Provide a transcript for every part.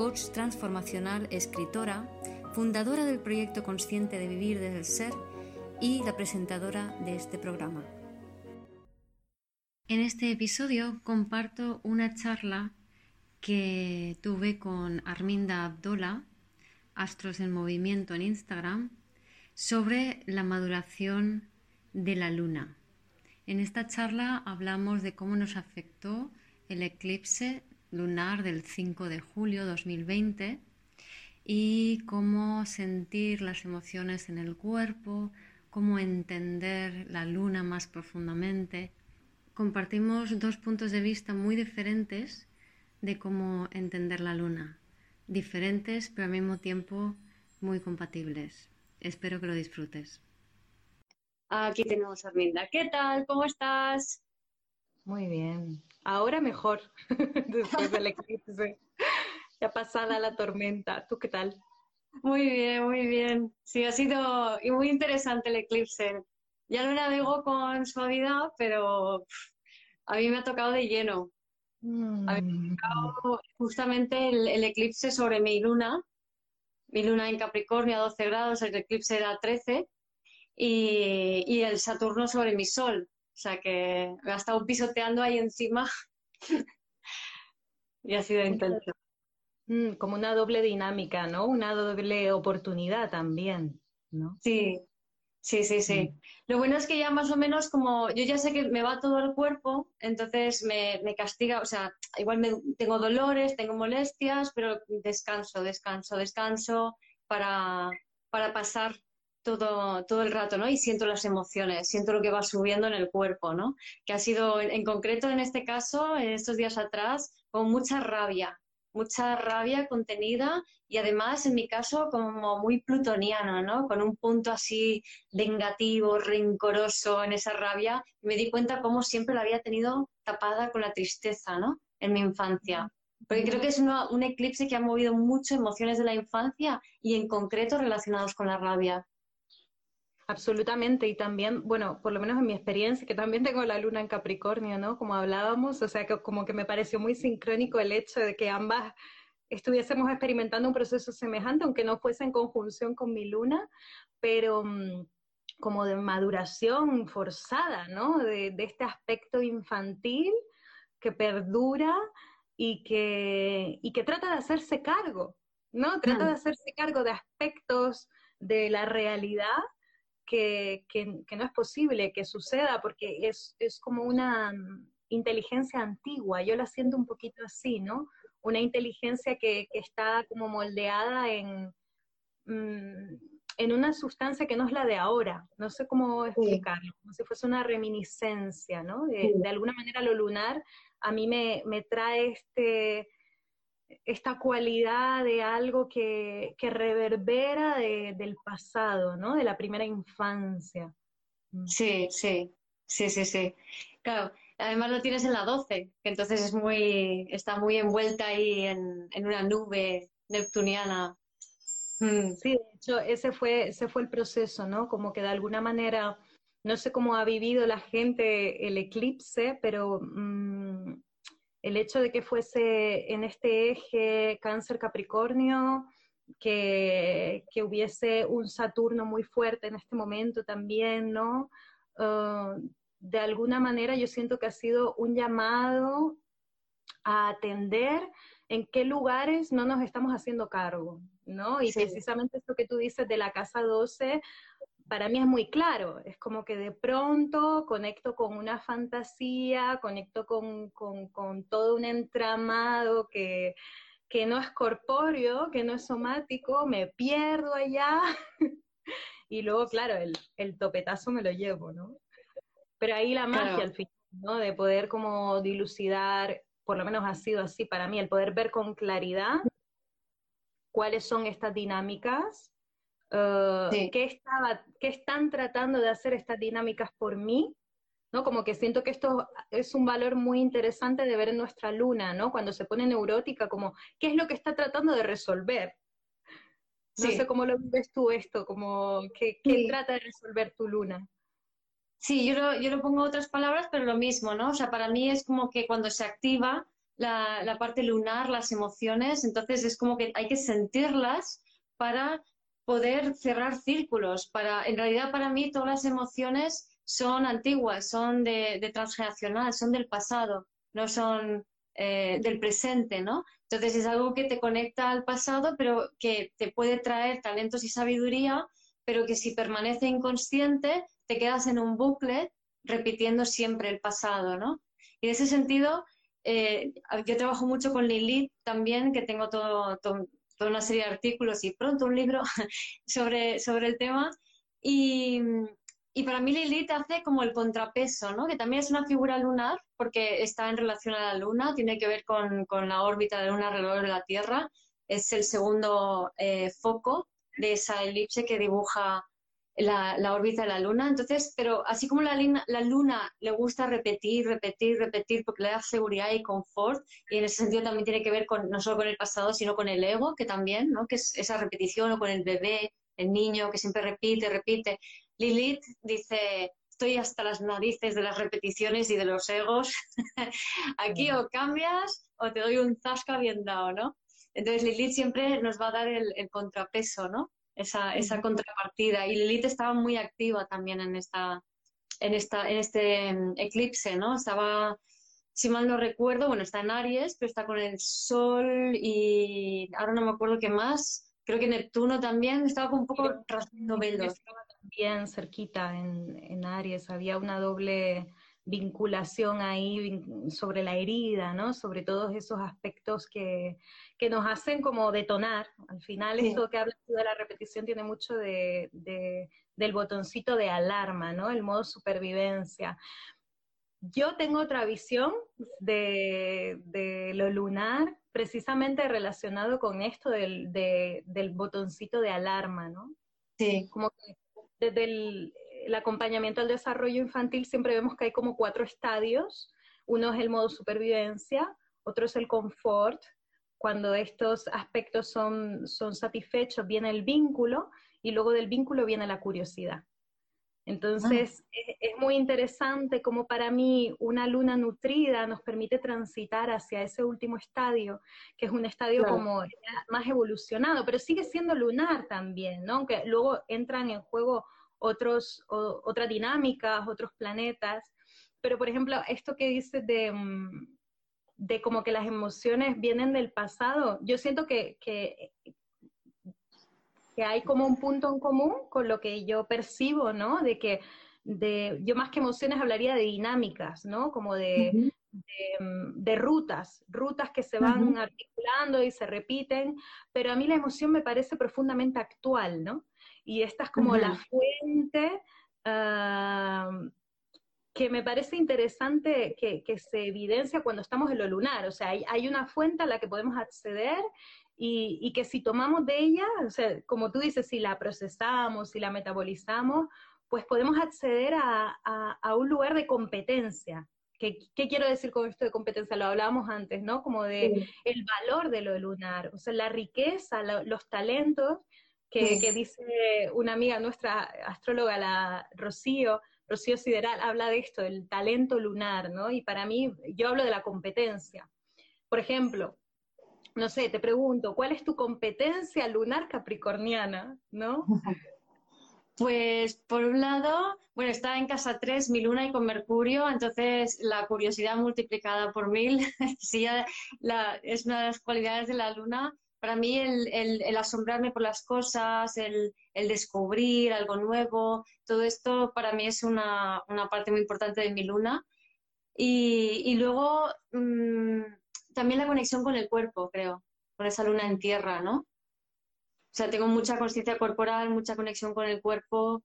coach transformacional, escritora, fundadora del proyecto Consciente de Vivir desde el Ser y la presentadora de este programa. En este episodio comparto una charla que tuve con Arminda Abdola, Astros en Movimiento en Instagram, sobre la maduración de la luna. En esta charla hablamos de cómo nos afectó el eclipse lunar del 5 de julio 2020 y cómo sentir las emociones en el cuerpo, cómo entender la luna más profundamente. Compartimos dos puntos de vista muy diferentes de cómo entender la luna, diferentes pero al mismo tiempo muy compatibles. Espero que lo disfrutes. Aquí tenemos a Arminda. ¿Qué tal? ¿Cómo estás? Muy bien. Ahora mejor, después del eclipse. Ya pasada la tormenta. ¿Tú qué tal? Muy bien, muy bien. Sí, ha sido muy interesante el eclipse. Ya lo navego con suavidad, pero a mí me ha tocado de lleno. A mí me ha tocado justamente el, eclipse sobre mi luna. Mi luna en Capricornio a 12 grados, el eclipse era 13. Y, y el Saturno sobre mi sol. O sea que me ha estado pisoteando ahí encima y ha sido intenso. Mm, como una doble dinámica, ¿no? Una doble oportunidad también, ¿no? Sí, sí, sí, sí. Mm. Lo bueno es que ya más o menos como yo ya sé que me va todo el cuerpo, entonces me, me castiga, o sea, igual me, tengo dolores, tengo molestias, pero descanso, descanso, descanso para, para pasar todo, todo el rato, ¿no? Y siento las emociones, siento lo que va subiendo en el cuerpo, ¿no? Que ha sido, en concreto en este caso, en estos días atrás, con mucha rabia, mucha rabia contenida y además, en mi caso, como muy plutoniano, ¿no? Con un punto así vengativo, rencoroso en esa rabia. me di cuenta cómo siempre la había tenido tapada con la tristeza, ¿no? En mi infancia. Porque creo que es un eclipse que ha movido mucho emociones de la infancia y en concreto relacionados con la rabia. Absolutamente, y también, bueno, por lo menos en mi experiencia, que también tengo la luna en Capricornio, ¿no? Como hablábamos, o sea, que como que me pareció muy sincrónico el hecho de que ambas estuviésemos experimentando un proceso semejante, aunque no fuese en conjunción con mi luna, pero mm, como de maduración forzada, ¿no? De, este aspecto infantil que perdura y que, y que trata de hacerse cargo, ¿no? Trata de hacerse cargo de aspectos de la realidad que, no es posible que suceda porque es, como una mm, inteligencia antigua, yo la siento un poquito así, ¿no? Una inteligencia que, está como moldeada en, mm, en una sustancia que no es la de ahora, no sé cómo explicarlo, como si fuese una reminiscencia, ¿no? De, de alguna manera lo lunar a mí me, me trae este esta cualidad de algo que, reverbera del pasado, ¿no? De la primera infancia. Mm. Sí, sí, sí, sí, sí. Claro, además lo tienes en la 12, que entonces es muy, está muy envuelta ahí en, una nube neptuniana. Mm. Sí, de hecho, ese fue, ese fue el proceso, ¿no? Como que de alguna manera, no sé cómo ha vivido la gente el eclipse, pero mm, el hecho de que fuese en este eje cáncer-capricornio, que, hubiese un Saturno muy fuerte en este momento también, ¿no? Ah, de alguna manera yo siento que ha sido un llamado a atender en qué lugares no nos estamos haciendo cargo, ¿no? Y precisamente esto que tú dices de la casa 12, para mí es muy claro, es como que de pronto conecto con una fantasía, conecto con, todo un entramado que, no es corpóreo, que no es somático, me pierdo allá y luego, claro, el, topetazo me lo llevo, ¿no? Pero ahí la magia al final, ¿no? De poder como dilucidar, por lo menos ha sido así para mí, el poder ver con claridad cuáles son estas dinámicas, eh, qué, estaba, qué están tratando de hacer estas dinámicas por mí, ¿no? Como que siento que esto es un valor muy interesante de ver en nuestra luna, ¿no? Cuando se pone neurótica, como, ¿qué es lo que está tratando de resolver? No sé cómo lo ves tú esto, como, ¿qué, trata de resolver tu luna? Sí, yo lo, yo lo pongo otras palabras, pero lo mismo, ¿no? O sea, para mí es como que cuando se activa la, la parte lunar, las emociones, entonces es como que hay que sentirlas para poder cerrar círculos. Para, en realidad, para mí, todas las emociones son antiguas, son de, transgeneracional, son del pasado, no son eh, del presente, ¿no? Entonces es algo que te conecta al pasado, pero que te puede traer talentos y sabiduría, pero que si permanece inconsciente, te quedas en un bucle repitiendo siempre el pasado, ¿no? Y en ese sentido, eh, yo trabajo mucho con Lilith también, que tengo todo, toda una serie de artículos y pronto un libro sobre, sobre el tema. Y, y para mí Lilith hace como el contrapeso, ¿no? Que también es una figura lunar porque está en relación a la luna, tiene que ver con, la órbita de la luna alrededor de la Tierra. Es el segundo eh, foco de esa elipse que dibuja la, órbita de la luna. Entonces, pero así como la, la luna le gusta repetir, repetir, repetir porque le da seguridad y confort, y en ese sentido también tiene que ver no solo con el pasado, sino con el ego, que también, ¿no? Que es esa repetición, o con el bebé, el niño que siempre repite, repite. Lilith dice, estoy hasta las narices de las repeticiones y de los egos. Aquí o cambias o te doy un zasca bien dado, ¿no? Entonces Lilith siempre nos va a dar el, contrapeso, ¿no? Esa, esa, contrapartida. Y Lilith estaba muy activa también en esta, en esta, en este mm, eclipse, ¿no? Estaba, si mal no recuerdo, bueno, está en Aries, pero está con el Sol y ahora no me acuerdo qué más. Creo que Neptuno también estaba un poco rasgando velos bien cerquita en, Aries, había una doble vinculación ahí sobre la herida, ¿no? Sobre todos esos aspectos que, nos hacen como detonar. Al final, esto que hablas de la repetición tiene mucho de, del botoncito de alarma, ¿no? El modo supervivencia. Yo tengo otra visión de, lo lunar, precisamente relacionado con esto del, del botoncito de alarma, ¿no? Sí. Como que desde el, acompañamiento al desarrollo infantil siempre vemos que hay como cuatro estadios. Uno es el modo supervivencia, otro es el confort. Cuando estos aspectos son, son satisfechos, viene el vínculo y luego del vínculo viene la curiosidad. Entonces, ah. es, muy interesante como para mí una luna nutrida nos permite transitar hacia ese último estadio, que es un estadio como más evolucionado, pero sigue siendo lunar también, ¿no? Aunque luego entran en juego otros, otras dinámicas, otros planetas. Pero, por ejemplo, esto que dices de, mm, de como que las emociones vienen del pasado, yo siento que, que que hay como un punto en común con lo que yo percibo, ¿no? De que de, yo más que emociones hablaría de dinámicas, ¿no? Como de, de, rutas, rutas que se van articulando y se repiten, pero a mí la emoción me parece profundamente actual, ¿no? Y esta es como la fuente ah, que me parece interesante que, que, se evidencia cuando estamos en lo lunar, o sea, hay, hay, una fuente a la que podemos acceder y, que si tomamos de ella, o sea, como tú dices, si la procesamos, si la metabolizamos, pues podemos acceder a, a, un lugar de competencia. ¿Qué, ¿Qué, quiero decir con esto de competencia? Lo hablábamos antes, ¿no? Como de el valor de lo lunar, o sea, la riqueza, los talentos que, que, dice una amiga nuestra, astróloga, la Rocío, Rocío Sideral, habla de esto, del talento lunar, ¿no? Y para mí, yo hablo de la competencia. Por ejemplo, no sé, te pregunto, ¿cuál es tu competencia lunar capricorniana? ¿No? Pues por un lado, bueno, está en casa 3 mi luna y con Mercurio, entonces la curiosidad multiplicada por mil, sí, la, es una de las cualidades de la luna. Para mí el, asombrarme por las cosas, el, descubrir algo nuevo, todo esto para mí es una, parte muy importante de mi luna. Y, luego mm, también la conexión con el cuerpo, creo, con esa luna en tierra, ¿no? O sea, tengo mucha conciencia corporal, mucha conexión con el cuerpo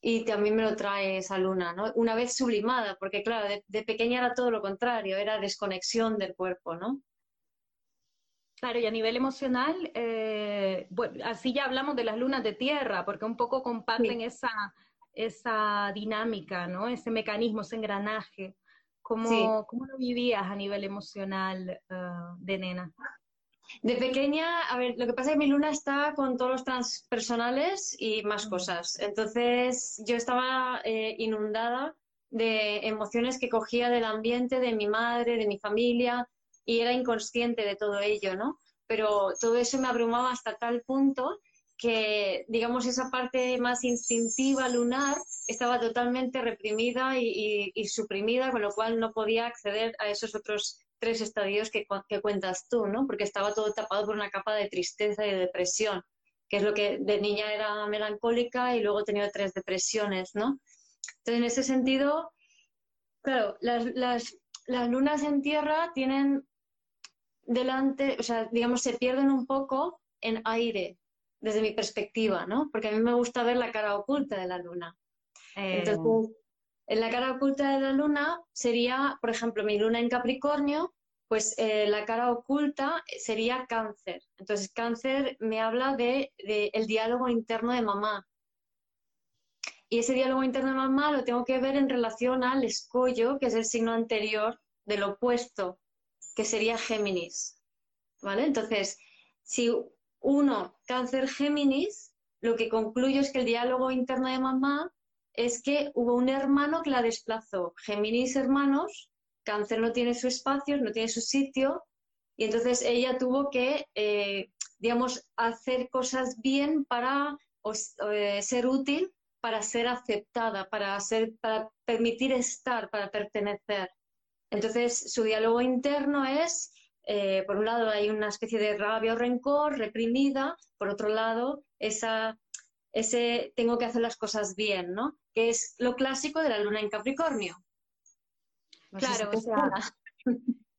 y también me lo trae esa luna, ¿no? Una vez sublimada, porque claro, de, pequeña era todo lo contrario, era desconexión del cuerpo, ¿no? Claro, y a nivel emocional, eh, bueno, así ya hablamos de las lunas de tierra, porque un poco comparten esa, esa dinámica, ¿no? Ese mecanismo, ese engranaje. ¿Cómo, ¿cómo lo vivías a nivel emocional uh, de nena? De pequeña, a ver, lo que pasa es que mi luna está con todos los transpersonales y más cosas. Entonces, yo estaba eh, inundada de emociones que cogía del ambiente, de mi madre, de mi familia, y era inconsciente de todo ello, ¿no? Pero todo eso me abrumaba hasta tal punto que, digamos, esa parte más instintiva, lunar, estaba totalmente reprimida y, suprimida, con lo cual no podía acceder a esos otros tres estadios que, que, cuentas tú, ¿no? Porque estaba todo tapado por una capa de tristeza y de depresión, que es lo que de niña era melancólica y luego he tenido tres depresiones, ¿no? Entonces, en ese sentido, claro, las, las, las lunas en tierra tienen delante, o sea, digamos, se pierden un poco en aire, desde mi perspectiva, ¿no? Porque a mí me gusta ver la cara oculta de la luna. Eh. Entonces, en la cara oculta de la luna sería, por ejemplo, mi luna en Capricornio, pues eh, la cara oculta sería cáncer. Entonces, cáncer me habla de, de, el diálogo interno de mamá. Y ese diálogo interno de mamá lo tengo que ver en relación al escollo, que es el signo anterior del opuesto, que sería Géminis. ¿Vale? Entonces, si uno, cáncer Géminis, lo que concluyo es que el diálogo interno de mamá es que hubo un hermano que la desplazó. Géminis hermanos, cáncer no tiene su espacio, no tiene su sitio, y entonces ella tuvo que, eh, digamos, hacer cosas bien para eh, ser útil, para ser aceptada, para, ser, para permitir estar, para pertenecer. Entonces, su diálogo interno es eh, por un lado hay una especie de rabia o rencor reprimida, por otro lado, esa, ese tengo que hacer las cosas bien, ¿no? Que es lo clásico de la luna en Capricornio. claro, o sea,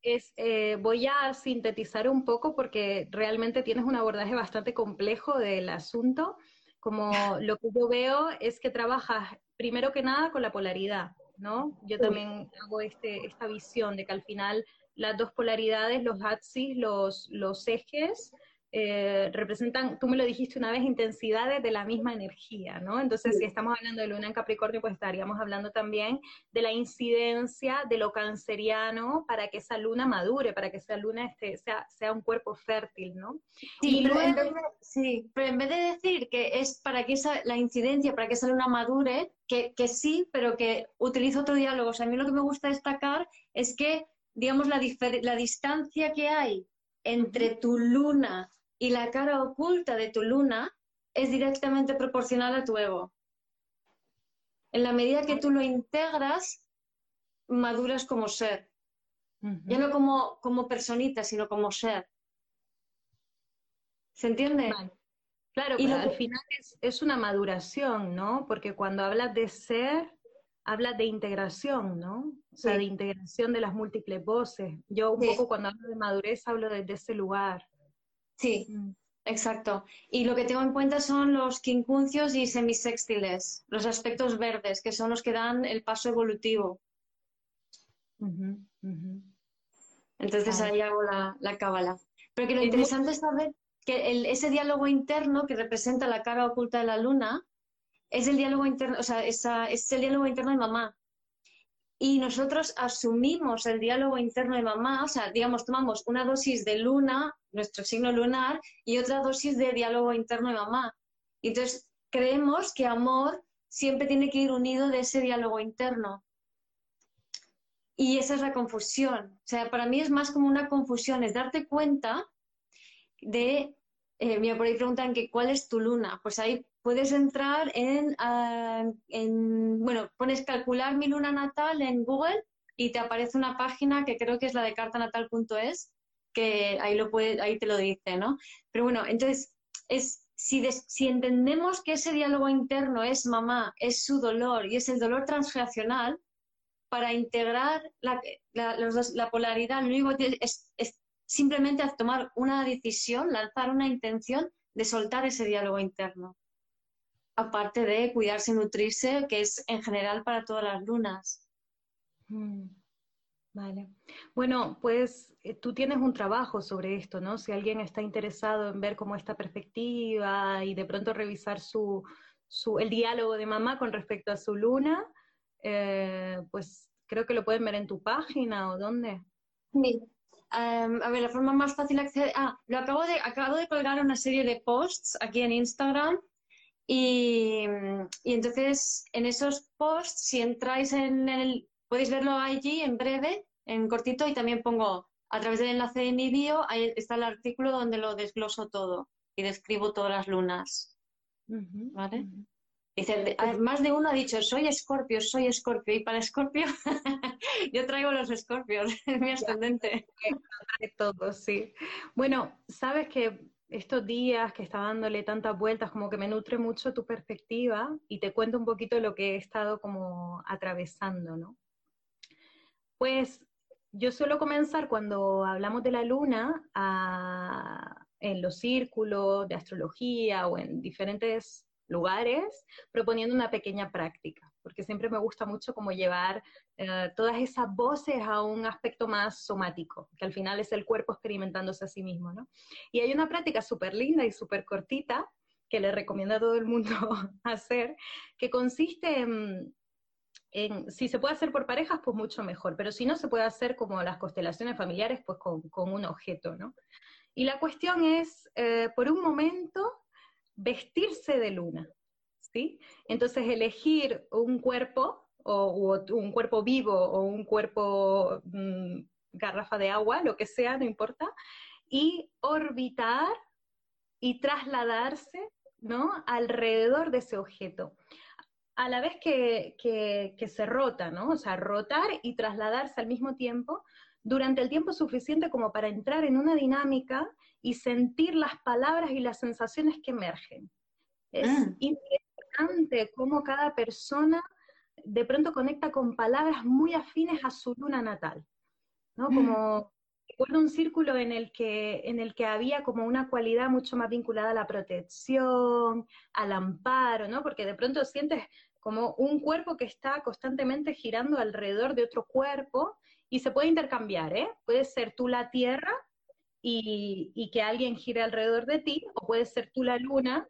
es, eh, voy a sintetizar un poco porque realmente tienes un abordaje bastante complejo del asunto. Como lo que yo veo es que trabajas primero que nada con la polaridad, ¿no? Yo también hago este, esta visión de que al final las dos polaridades, los axis, los, los ejes, eh, representan, tú me lo dijiste una vez, intensidades de la misma energía, ¿no? Entonces, si estamos hablando de luna en Capricornio, pues estaríamos hablando también de la incidencia de lo canceriano para que esa luna madure, para que esa luna este, sea, sea un cuerpo fértil, ¿no? Sí, pero, en vez de, sí pero en vez de decir que es para que esa, la incidencia, para que esa luna madure, que, que sí, pero que utilizo otro diálogo. O sea, a mí lo que me gusta destacar es que digamos, la, la distancia que hay entre tu luna y la cara oculta de tu luna es directamente proporcional a tu ego. En la medida que tú lo integras, maduras como ser. Ya no como, como personita, sino como ser. ¿Se entiende? Claro, y al final es, es, una maduración, ¿no? Porque cuando hablas de ser, habla de integración, ¿no? O sea, de integración de las múltiples voces. Yo un poco cuando hablo de madurez hablo desde ese lugar. Sí, mm. exacto. Y lo que tengo en cuenta son los quincuncios y semisextiles, los aspectos verdes, que son los que dan el paso evolutivo. Entonces ahí hago la, la cábala. Pero que lo interesante es saber que ese diálogo interno que representa la cara oculta de la luna, es el diálogo interno, o sea, es el diálogo interno de mamá. Y nosotros asumimos el diálogo interno de mamá, o sea, digamos, tomamos una dosis de luna, nuestro signo lunar, y otra dosis de diálogo interno de mamá. Y entonces creemos que amor siempre tiene que ir unido de ese diálogo interno. Y esa es la confusión. O sea, para mí es más como una confusión, es darte cuenta de, eh, mira, por ahí preguntan que cuál es tu luna. Pues ahí puedes entrar en, bueno, pones calcular mi luna natal en Google y te aparece una página que creo que es la de cartanatal.es, que ahí, lo puede, ahí te lo dice, ¿no? Pero bueno, entonces, es, si, si entendemos que ese diálogo interno es mamá, es su dolor y es el dolor transgeneracional, para integrar la, la, polaridad, lo único es, es simplemente tomar una decisión, lanzar una intención de soltar ese diálogo interno aparte de cuidarse y nutrirse, que es en general para todas las lunas. Mm. Vale. Bueno, pues eh, tú tienes un trabajo sobre esto, ¿no? Si alguien está interesado en ver cómo esta perspectiva y de pronto revisar su, su el diálogo de mamá con respecto a su luna, eh, pues creo que lo pueden ver en tu página o dónde. Sí. Em, a ver, la forma más fácil de acceder. Ah, lo acabo de, acabo de colgar una serie de posts aquí en Instagram. Y, y entonces en esos posts, si entráis en el, Podéis verlo allí en breve, en cortito, y también pongo a través del enlace de mi bio, ahí está el artículo donde lo desgloso todo y describo todas las lunas. ¿Vale? Dice, más de uno ha dicho, soy escorpio, soy escorpio, y para escorpio yo traigo los escorpios, es mi ascendente. Todo, sí. Bueno, sabes que estos días que está dándole tantas vueltas, como que me nutre mucho tu perspectiva y te cuento un poquito lo que he estado como atravesando, ¿no? Pues yo suelo comenzar cuando hablamos de la luna en los círculos de astrología o en diferentes lugares proponiendo una pequeña práctica, porque siempre me gusta mucho como llevar eh, todas esas voces a un aspecto más somático, que al final es el cuerpo experimentándose a sí mismo, ¿no? Y hay una práctica súper linda y súper cortita que le recomiendo a todo el mundo hacer, que consiste en si se puede hacer por parejas, pues mucho mejor, pero si no, se puede hacer como las constelaciones familiares, pues con, un objeto, ¿no? Y la cuestión es, eh, por un momento, vestirse de luna, ¿sí? Entonces, elegir un cuerpo, o, un cuerpo vivo, o un cuerpo mm, garrafa de agua, lo que sea, no importa, y orbitar y trasladarse, ¿no? Alrededor de ese objeto a la vez que, se rota, ¿no? O sea, rotar y trasladarse al mismo tiempo durante el tiempo suficiente como para entrar en una dinámica y sentir las palabras y las sensaciones que emergen. Es mm. Interesante cómo cada persona de pronto conecta con palabras muy afines a su luna natal, ¿no? Mm. Como recuerdo un círculo en el que en el que había como una cualidad mucho más vinculada a la protección, al amparo, ¿no? Porque de pronto sientes como un cuerpo que está constantemente girando alrededor de otro cuerpo y se puede intercambiar, ¿eh? Puede ser tú la Tierra y, que alguien gire alrededor de ti, o puede ser tú la Luna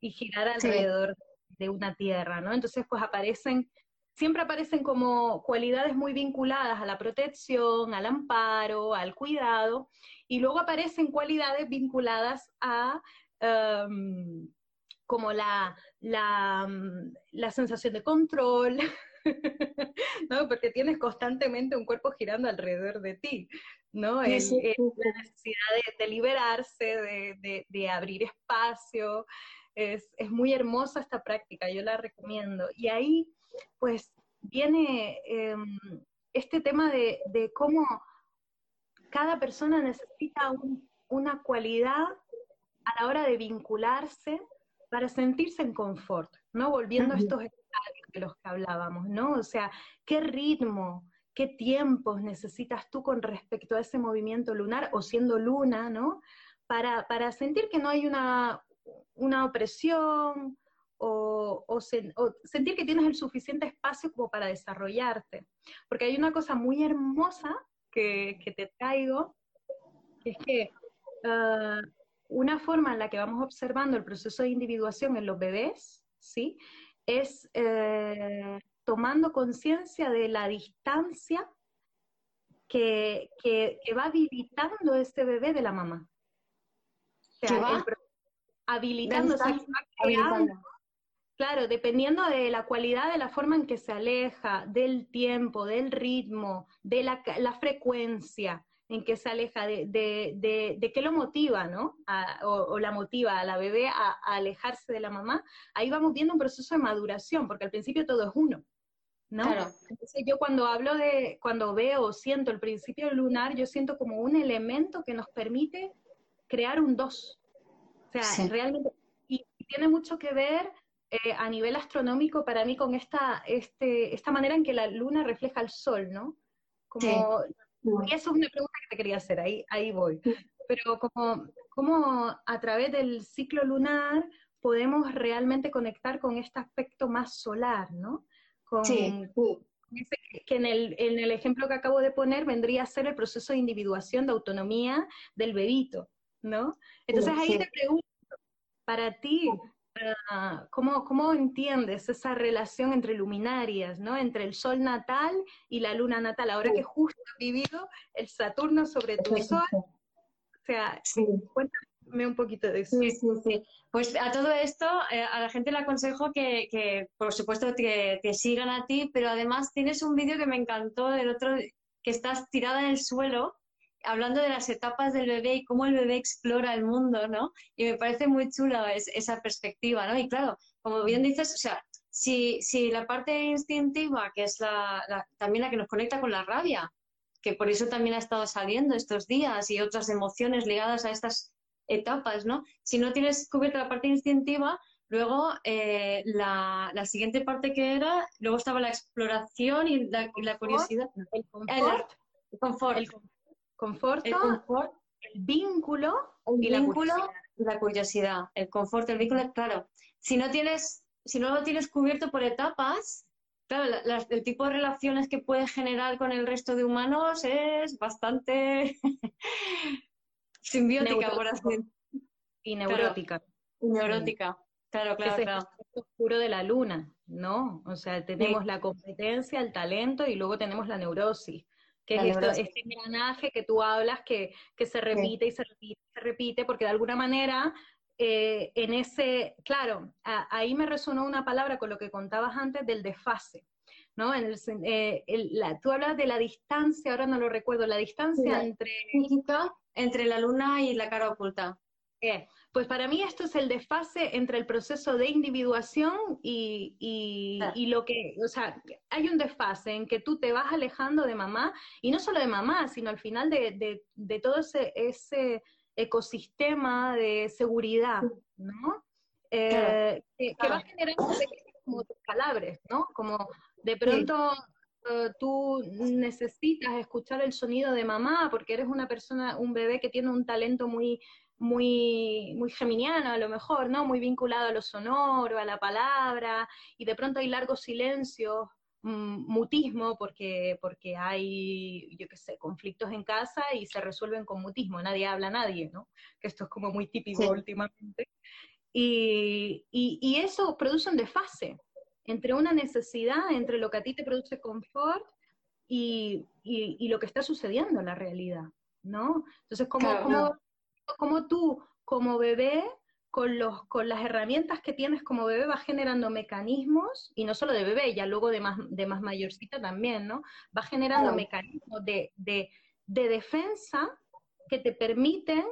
y girar alrededor de una Tierra, ¿no? Entonces, pues aparecen, siempre aparecen como cualidades muy vinculadas a la protección, al amparo, al cuidado, y luego aparecen cualidades vinculadas a... Em, como la, la, mm, la sensación de control, ¿no? Porque tienes constantemente un cuerpo girando alrededor de ti, ¿no? la necesidad de, liberarse, de, de, abrir espacio. Es, es, muy hermosa esta práctica, yo la recomiendo. Y ahí, pues, viene em, este tema de, cómo cada persona necesita una cualidad a la hora de vincularse para sentirse en confort, ¿no? Volviendo a estos estadios de los que hablábamos, ¿no? O sea, ¿qué ritmo, qué tiempos necesitas tú con respecto a ese movimiento lunar o siendo luna, ¿no? Para, para sentir que no hay una, una opresión o, o, sentir que tienes el suficiente espacio como para desarrollarte. Porque hay una cosa muy hermosa que, que te traigo, que es que ah, una forma en la que vamos observando el proceso de individuación en los bebés, ¿sí? Es eh, tomando conciencia de la distancia que, va habilitando este bebé de la mamá. O sea, va? Habilitando, Claro, dependiendo de la cualidad de la forma en que se aleja, del tiempo, del ritmo, de la, la frecuencia, en qué se aleja, de, de, de, qué lo motiva, ¿no? o, la motiva a la bebé a, alejarse de la mamá, ahí vamos viendo un proceso de maduración, porque al principio todo es uno, ¿no? Entonces yo cuando hablo de, cuando veo o siento el principio lunar, yo siento como un elemento que nos permite crear un dos. O sea, realmente, y, tiene mucho que ver eh, a nivel astronómico para mí con esta, este, esta manera en que la luna refleja el sol, ¿no? Como y eso es una pregunta que te quería hacer, ahí, ahí voy. Pero como, ¿cómo a través del ciclo lunar podemos realmente conectar con este aspecto más solar, ¿no? Con, que en el, en el ejemplo que acabo de poner vendría a ser el proceso de individuación, de autonomía del bebito, ¿no? Entonces ahí te pregunto, para ti, ¿cómo, ¿cómo, entiendes esa relación entre luminarias, ¿no? Entre el sol natal y la luna natal, ahora que justo has vivido el Saturno sobre tu sol? O sea, cuéntame un poquito de eso. Sí, sí, sí. Pues a todo esto, eh, a la gente le aconsejo que, que por supuesto, que te sigan a ti, pero además tienes un vídeo que me encantó del otro, que estás tirada en el suelo hablando de las etapas del bebé y cómo el bebé explora el mundo, ¿no? Y me parece muy chula esa perspectiva, ¿no? Y claro, como bien dices, o sea, si, si la parte instintiva, que es la, también la que nos conecta con la rabia, que por eso también ha estado saliendo estos días y otras emociones ligadas a estas etapas, ¿no? Si no tienes cubierta la parte instintiva, luego eh, la, siguiente parte que era, luego estaba la exploración y la, curiosidad. El confort. El confort. El confort Conforto, el, confort, el vínculo y la curiosidad. la curiosidad. El confort, el vínculo, claro. Si no tienes, si no lo tienes cubierto por etapas, claro, el tipo de relaciones que puedes generar con el resto de humanos es bastante simbiótica, por así Y neurótica. y neurótica. Claro, claro, claro. Es oscuro de la luna, ¿no? O sea, tenemos la competencia, el talento y luego tenemos la neurosis que es este engranaje que tú hablas que, se repite y se repite y se repite, porque de alguna manera eh, en ese, claro, ahí me resonó una palabra con lo que contabas antes del desfase, ¿no? En el, eh, tú hablas de la distancia, ahora no lo recuerdo, la distancia entre... Entre la luna y la cara oculta. Pues para mí esto es el desfase entre el proceso de individuación y, lo que, o sea, hay un desfase en que tú te vas alejando de mamá, y no solo de mamá, sino al final de, todo ese, ecosistema de seguridad, ¿no? Eh, que, va generando como calabres, ¿no? Como de pronto eh, tú necesitas escuchar el sonido de mamá porque eres una persona, un bebé que tiene un talento muy muy, muy geminiano a lo mejor, ¿no? Muy vinculado a lo sonoro, a la palabra, y de pronto hay largos silencios, mm, mutismo, porque, porque hay, yo qué sé, conflictos en casa y se resuelven con mutismo, nadie habla a nadie, ¿no? Que esto es como muy típico últimamente. Y, y, eso produce un desfase entre una necesidad, entre lo que a ti te produce confort y, y lo que está sucediendo en la realidad, ¿no? Entonces, ¿cómo, cómo tú, como bebé, con, los, con las herramientas que tienes como bebé, vas generando mecanismos, y no solo de bebé, ya luego de más, de más mayorcita también, ¿no? Vas generando mecanismos de, de, de defensa que te permiten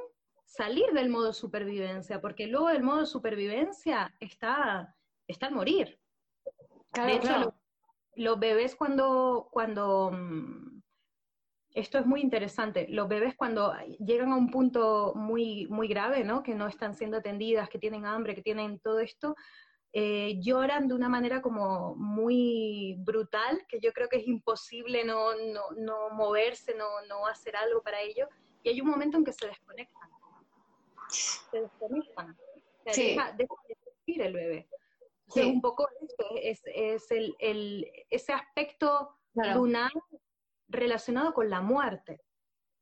salir del modo supervivencia, porque luego el modo supervivencia está, está al morir. de hecho, los bebés cuando, cuando mm, esto es muy interesante. Los bebés cuando llegan a un punto muy, muy grave, ¿no? Que no están siendo atendidas, que tienen hambre, que tienen todo esto, eh, lloran de una manera como muy brutal, que yo creo que es imposible no, no, moverse, no, no, hacer algo para ello. Y hay un momento en que se desconectan. Se desconectan. Se deja, de existir el bebé. Sí. Es un poco esto, es, es el, el, ese aspecto lunar relacionado con la muerte.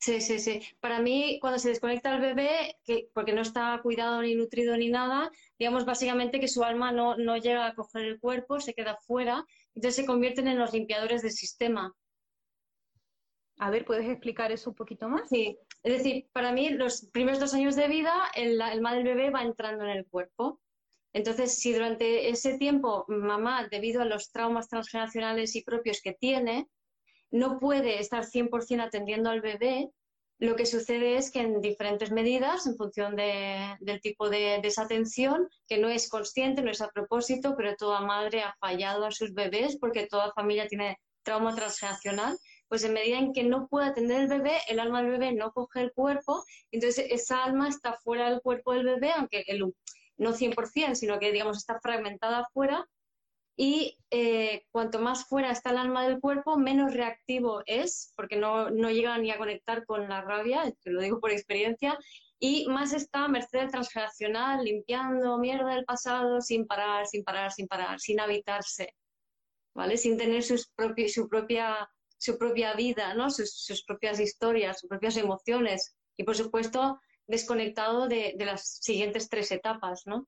Sí, sí, sí. Para mí, cuando se desconecta el bebé, que, porque no está cuidado ni nutrido ni nada, digamos básicamente que su alma no, no llega a coger el cuerpo, se queda fuera, entonces se convierten en los limpiadores del sistema. A ver, ¿puedes explicar eso un poquito más? Sí, es decir, para mí los primeros dos años de vida, el, el alma del bebé va entrando en el cuerpo. Entonces, si durante ese tiempo mamá, debido a los traumas transgeneracionales y propios que tiene, no puede estar 100% atendiendo al bebé, lo que sucede es que en diferentes medidas, en función del tipo de desatención, que no es consciente, no es a propósito, pero toda madre ha fallado a sus bebés porque toda familia tiene trauma transgeneracional, pues en medida en que no puede atender el bebé, el alma del bebé no coge el cuerpo, entonces esa alma está fuera del cuerpo del bebé, aunque el, no 100%, sino que digamos está fragmentada afuera, y eh, cuanto más fuera está el alma del cuerpo, menos reactivo es, porque no, no llega ni a conectar con la rabia, te lo digo por experiencia, y más está a merced del transgeneracional, limpiando mierda del pasado sin parar, sin parar, sin parar, sin habitarse. ¿vale? Sin tener sus su, propia, su propia vida, ¿no? Sus, propias historias, sus propias emociones y, por supuesto, desconectado de, las siguientes tres etapas, ¿no?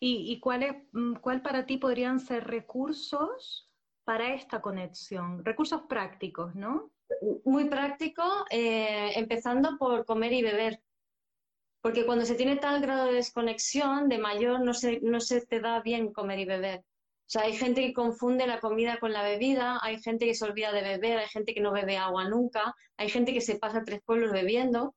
¿Y, cuál, es, mm, cuál para ti podrían ser recursos para esta conexión? Recursos prácticos, ¿no? Muy práctico, eh, empezando por comer y beber. Porque cuando se tiene tal grado de desconexión, de mayor no se, no se te da bien comer y beber. O sea, hay gente que confunde la comida con la bebida, hay gente que se olvida de beber, hay gente que no bebe agua nunca, hay gente que se pasa tres pueblos bebiendo.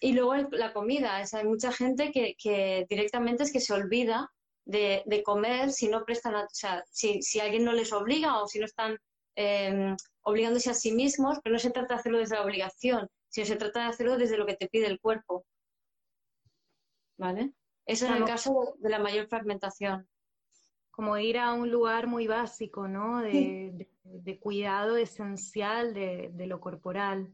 Y luego la comida, hay mucha gente que, directamente es que se olvida de, comer si no prestan, o sea, si, alguien no les obliga o si no están em, obligándose a sí mismos, pero no se trata de hacerlo desde la obligación, sino se trata de hacerlo desde lo que te pide el cuerpo. ¿vale? Eso es el caso de la mayor fragmentación. Como ir a un lugar muy básico, ¿no? De, cuidado esencial de, lo corporal.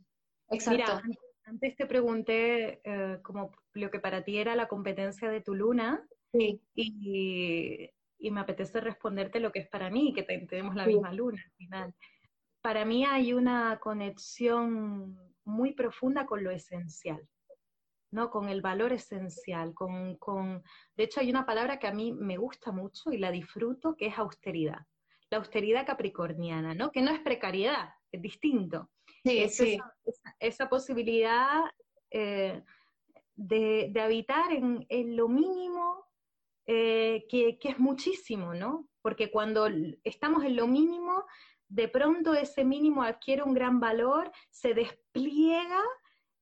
Exacto. Mira, antes te pregunté eh, como lo que para ti era la competencia de tu luna. Sí. Y, me apetece responderte lo que es para mí, que tenemos la misma luna al final. Para mí hay una conexión muy profunda con lo esencial. ¿no? Con el valor esencial, con, con, De hecho, hay una palabra que a mí me gusta mucho y la disfruto, que es austeridad. La austeridad capricorniana, ¿no? Que no es precariedad, es distinto. Sí, es sí. Esa, posibilidad eh, de, habitar en, lo mínimo, eh, que, que es muchísimo, ¿no? Porque cuando estamos en lo mínimo, de pronto ese mínimo adquiere un gran valor, se despliega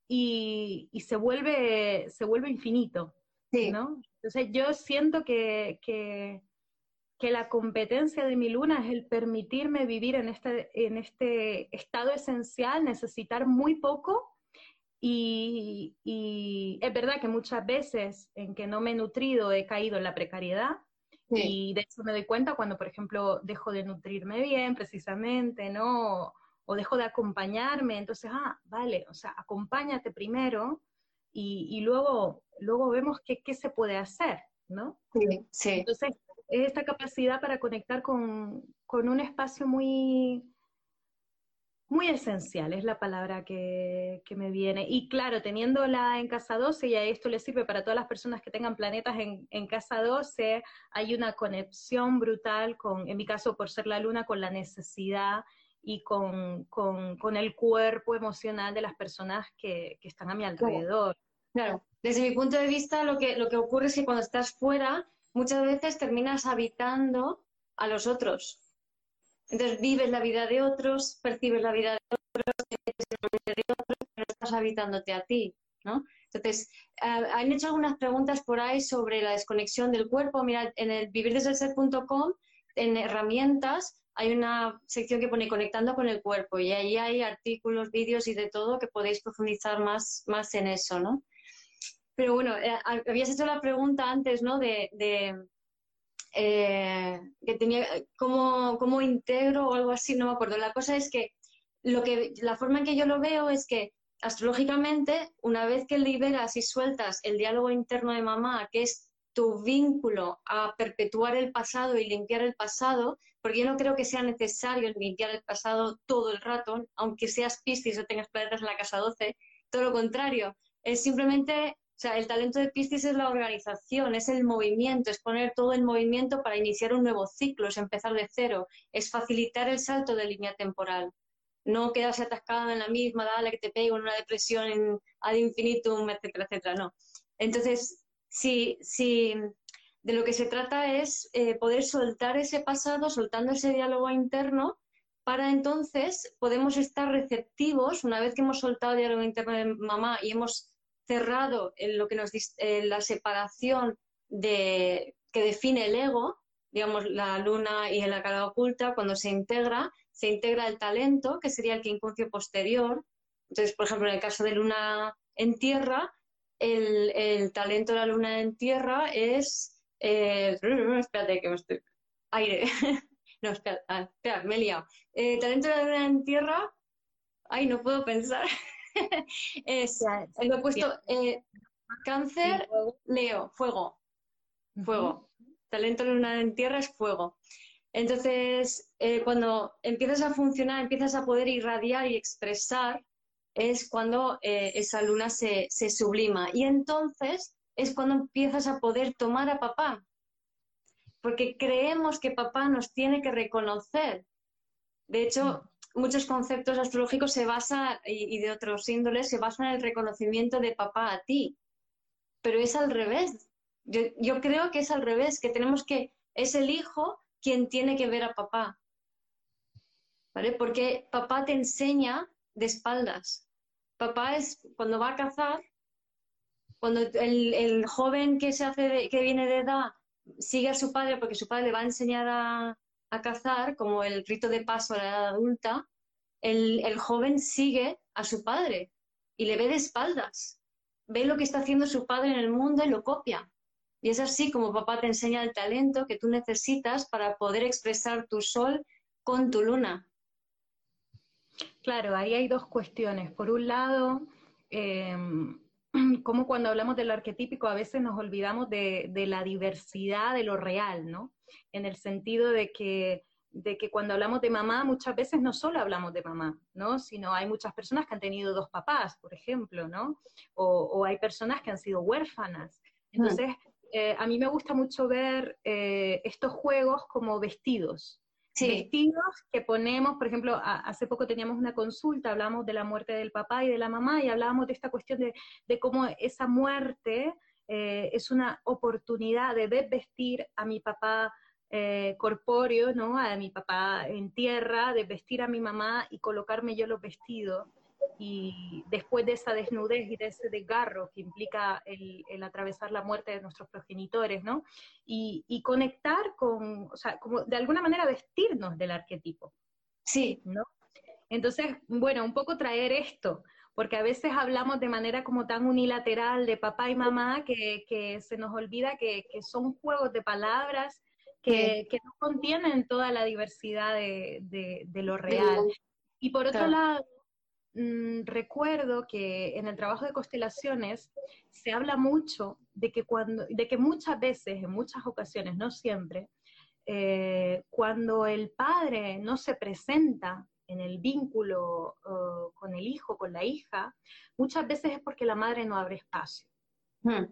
y, se, vuelve, se vuelve infinito, ¿no? Entonces yo siento que, que, la competencia de mi luna es el permitirme vivir en este, en este estado esencial, necesitar muy poco y, es verdad que muchas veces en que no me he nutrido he caído en la precariedad. Y de hecho me doy cuenta cuando, por ejemplo, dejo de nutrirme bien, precisamente, ¿no? o dejo de acompañarme, entonces, ah, vale, o sea, acompáñate primero y, luego, luego vemos qué, se puede hacer, ¿no? Sí, sí. Entonces, es esta capacidad para conectar con, un espacio muy, muy esencial, es la palabra que, me viene. Y claro, teniéndola en casa 12, y a esto le sirve para todas las personas que tengan planetas en, en, casa 12, hay una conexión brutal con, en mi caso por ser la luna, con la necesidad y con, con, el cuerpo emocional de las personas que, que están a mi alrededor. Claro. desde mi punto de vista lo que, lo que ocurre es que cuando estás fuera, muchas veces terminas habitando a los otros. Entonces vives la vida de otros, percibes la vida de otros, de otros, pero estás habitándote a ti, ¿no? Entonces, uh, han hecho algunas preguntas por ahí sobre la desconexión del cuerpo. Mira, en el vivirdesdelser.com, en herramientas, hay una sección que pone conectando con el cuerpo y ahí hay artículos, vídeos y de todo que podéis profundizar más, más en eso, ¿no? Pero bueno, eh, habías hecho la pregunta antes, ¿no? De, eh, que tenía cómo, cómo integro o algo así, no me acuerdo. La cosa es que lo que la forma en que yo lo veo es que astrológicamente, una vez que liberas y sueltas el diálogo interno de mamá, que es tu vínculo a perpetuar el pasado y limpiar el pasado, porque yo no creo que sea necesario limpiar el pasado todo el rato, aunque seas Piscis o tengas planetas en la casa 12, todo lo contrario, es simplemente, sea, el talento de Piscis es la organización, es el movimiento, es poner todo en movimiento para iniciar un nuevo ciclo, es empezar de cero, es facilitar el salto de línea temporal. No quedarse atascado en la misma, dale que te pego en una depresión en, ad infinitum, etcétera, etcétera, no. Entonces, si, si de lo que se trata es eh, poder soltar ese pasado, soltando ese diálogo interno, para entonces podemos estar receptivos, una vez que hemos soltado el diálogo interno de mamá y hemos cerrado en lo que nos la separación de, que define el ego, digamos, la luna y la cara oculta, cuando se integra, se integra el talento, que sería el que inconscio posterior. Entonces, por ejemplo, en el caso de luna en tierra, el, talento de la luna en tierra es... Eh, espérate que me estoy... Aire. no, espera, ah, espera, me he liado. El talento de la luna en tierra... Ay, no puedo pensar. es, lo he puesto eh, cáncer, Leo, fuego. Fuego. Talento de la luna en tierra es fuego. Entonces, eh, cuando empiezas a funcionar, empiezas a poder irradiar y expresar, es cuando eh, esa luna se, se sublima. Y entonces es cuando empiezas a poder tomar a papá, porque creemos que papá nos tiene que reconocer. De hecho, muchos conceptos astrológicos se basan, y, de otros índoles, se basan en el reconocimiento de papá a ti. Pero es al revés. Yo, creo que es al revés, que tenemos que, es el hijo quien tiene que ver a papá. ¿Vale? Porque papá te enseña de espaldas. Papá es cuando va a cazar, cuando el, joven que se hace que viene de edad sigue a su padre porque su padre le va a enseñar a, a cazar, como el rito de paso a la edad adulta, el, joven sigue a su padre y le ve de espaldas. Ve lo que está haciendo su padre en el mundo y lo copia. Y es así como papá te enseña el talento que tú necesitas para poder expresar tu sol con tu luna. Claro, ahí hay dos cuestiones. Por un lado, em, como cuando hablamos del arquetípico a veces nos olvidamos de, de, la diversidad de lo real, ¿no? En el sentido de que de que cuando hablamos de mamá, muchas veces no solo hablamos de mamá, ¿no? Sino hay muchas personas que han tenido dos papás, por ejemplo, ¿no? O, hay personas que han sido huérfanas. Entonces, eh, a mí me gusta mucho ver eh, estos juegos como vestidos. Vestidos que ponemos, por ejemplo, hace poco teníamos una consulta, hablamos de la muerte del papá y de la mamá y hablábamos de esta cuestión de, cómo esa muerte eh, es una oportunidad de vestir a mi papá eh, corpóreo, ¿no? A mi papá en tierra, de vestir a mi mamá y colocarme yo los vestidos. Y después de esa desnudez y de ese desgarro que implica el, atravesar la muerte de nuestros progenitores, ¿no? Y, conectar con, o sea, como de alguna manera vestirnos del arquetipo. Sí. ¿No? Entonces, bueno, un poco traer esto, porque a veces hablamos de manera como tan unilateral de papá y mamá que, se nos olvida que, que, son juegos de palabras que, no contienen toda la diversidad de, lo real. Y por otro lado, mm, recuerdo que en el trabajo de constelaciones se habla mucho de que, cuando, de que muchas veces, en muchas ocasiones, no siempre, eh, cuando el padre no se presenta en el vínculo con el hijo, con la hija, muchas veces es porque la madre no abre espacio. Hmm.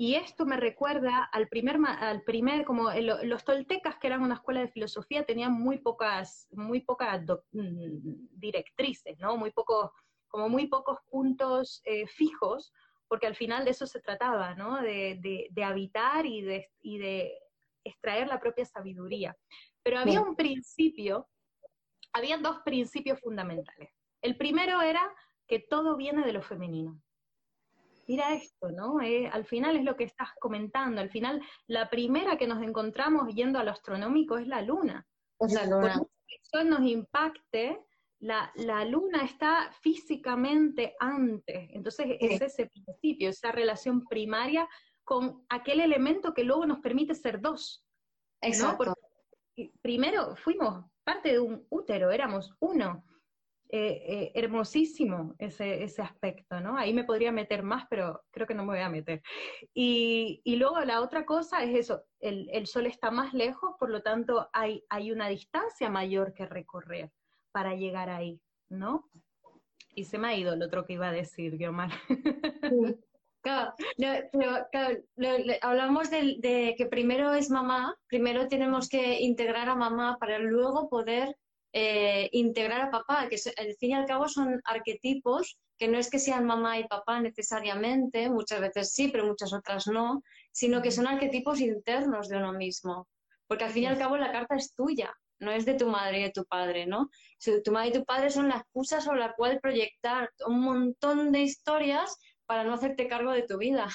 Y esto me recuerda al primer, al primer como los toltecas, que eran una escuela de filosofía, tenían muy pocas, muy pocas mm, directrices, ¿no? Muy pocos, como muy pocos puntos eh, fijos, porque al final de eso se trataba, ¿no? De, de, habitar y de, y de extraer la propia sabiduría. Pero había un principio, había dos principios fundamentales. El primero era que todo viene de lo femenino mira esto, ¿no? Eh, al final es lo que estás comentando, al final la primera que nos encontramos yendo a lo astronómico es la luna. Es la luna. Por que eso nos impacte, la, luna está físicamente antes, entonces es ese principio, esa relación primaria con aquel elemento que luego nos permite ser dos. Exacto. primero fuimos parte de un útero, éramos uno. Eh, eh, hermosísimo ese, ese, aspecto, ¿no? Ahí me podría meter más, pero creo que no me voy a meter. Y, y luego la otra cosa es eso, el, el, sol está más lejos, por lo tanto hay, hay una distancia mayor que recorrer para llegar ahí, ¿no? Y se me ha ido lo otro que iba a decir, Guiomar. Claro, hablamos de, que primero es mamá, primero tenemos que integrar a mamá para luego poder eh, integrar a papá, que al fin y al cabo son arquetipos que no es que sean mamá y papá necesariamente, muchas veces sí, pero muchas otras no, sino que son arquetipos internos de uno mismo. Porque al fin y al cabo la carta es tuya, no es de tu madre y de tu padre, ¿no? tu madre y tu padre son la excusa sobre la cual proyectar un montón de historias para no hacerte cargo de tu vida.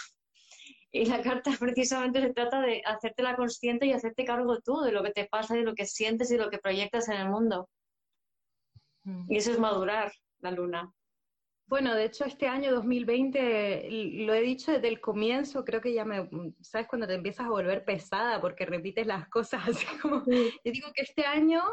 Y la carta precisamente se trata de hacerte la consciente y hacerte cargo tú de lo que te pasa, de lo que sientes y de lo que proyectas en el mundo. Mm. Y eso es madurar, la luna. Bueno, de hecho este año 2020, lo he dicho desde el comienzo, creo que ya me, ¿sabes? Cuando te empiezas a volver pesada porque repites las cosas así como, yo digo que este año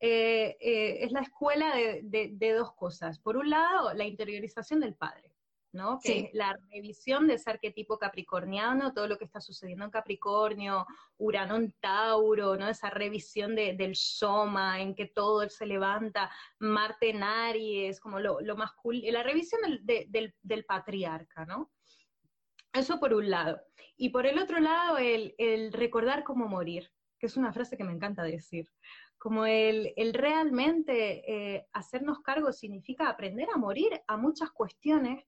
eh, eh, es la escuela de, de, dos cosas. Por un lado, la interiorización del padre, ¿no? Que es la revisión de ese arquetipo capricorniano, todo lo que está sucediendo en Capricornio, Urano en Tauro, ¿no? Esa revisión del Soma, en que todo se levanta, Marte en Aries, como lo, lo masculino, la revisión del, del, patriarca, ¿no? Eso por un lado. Y por el otro lado, el, el recordar cómo morir, que es una frase que me encanta decir como el, el realmente eh, hacernos cargo significa aprender a morir a muchas cuestiones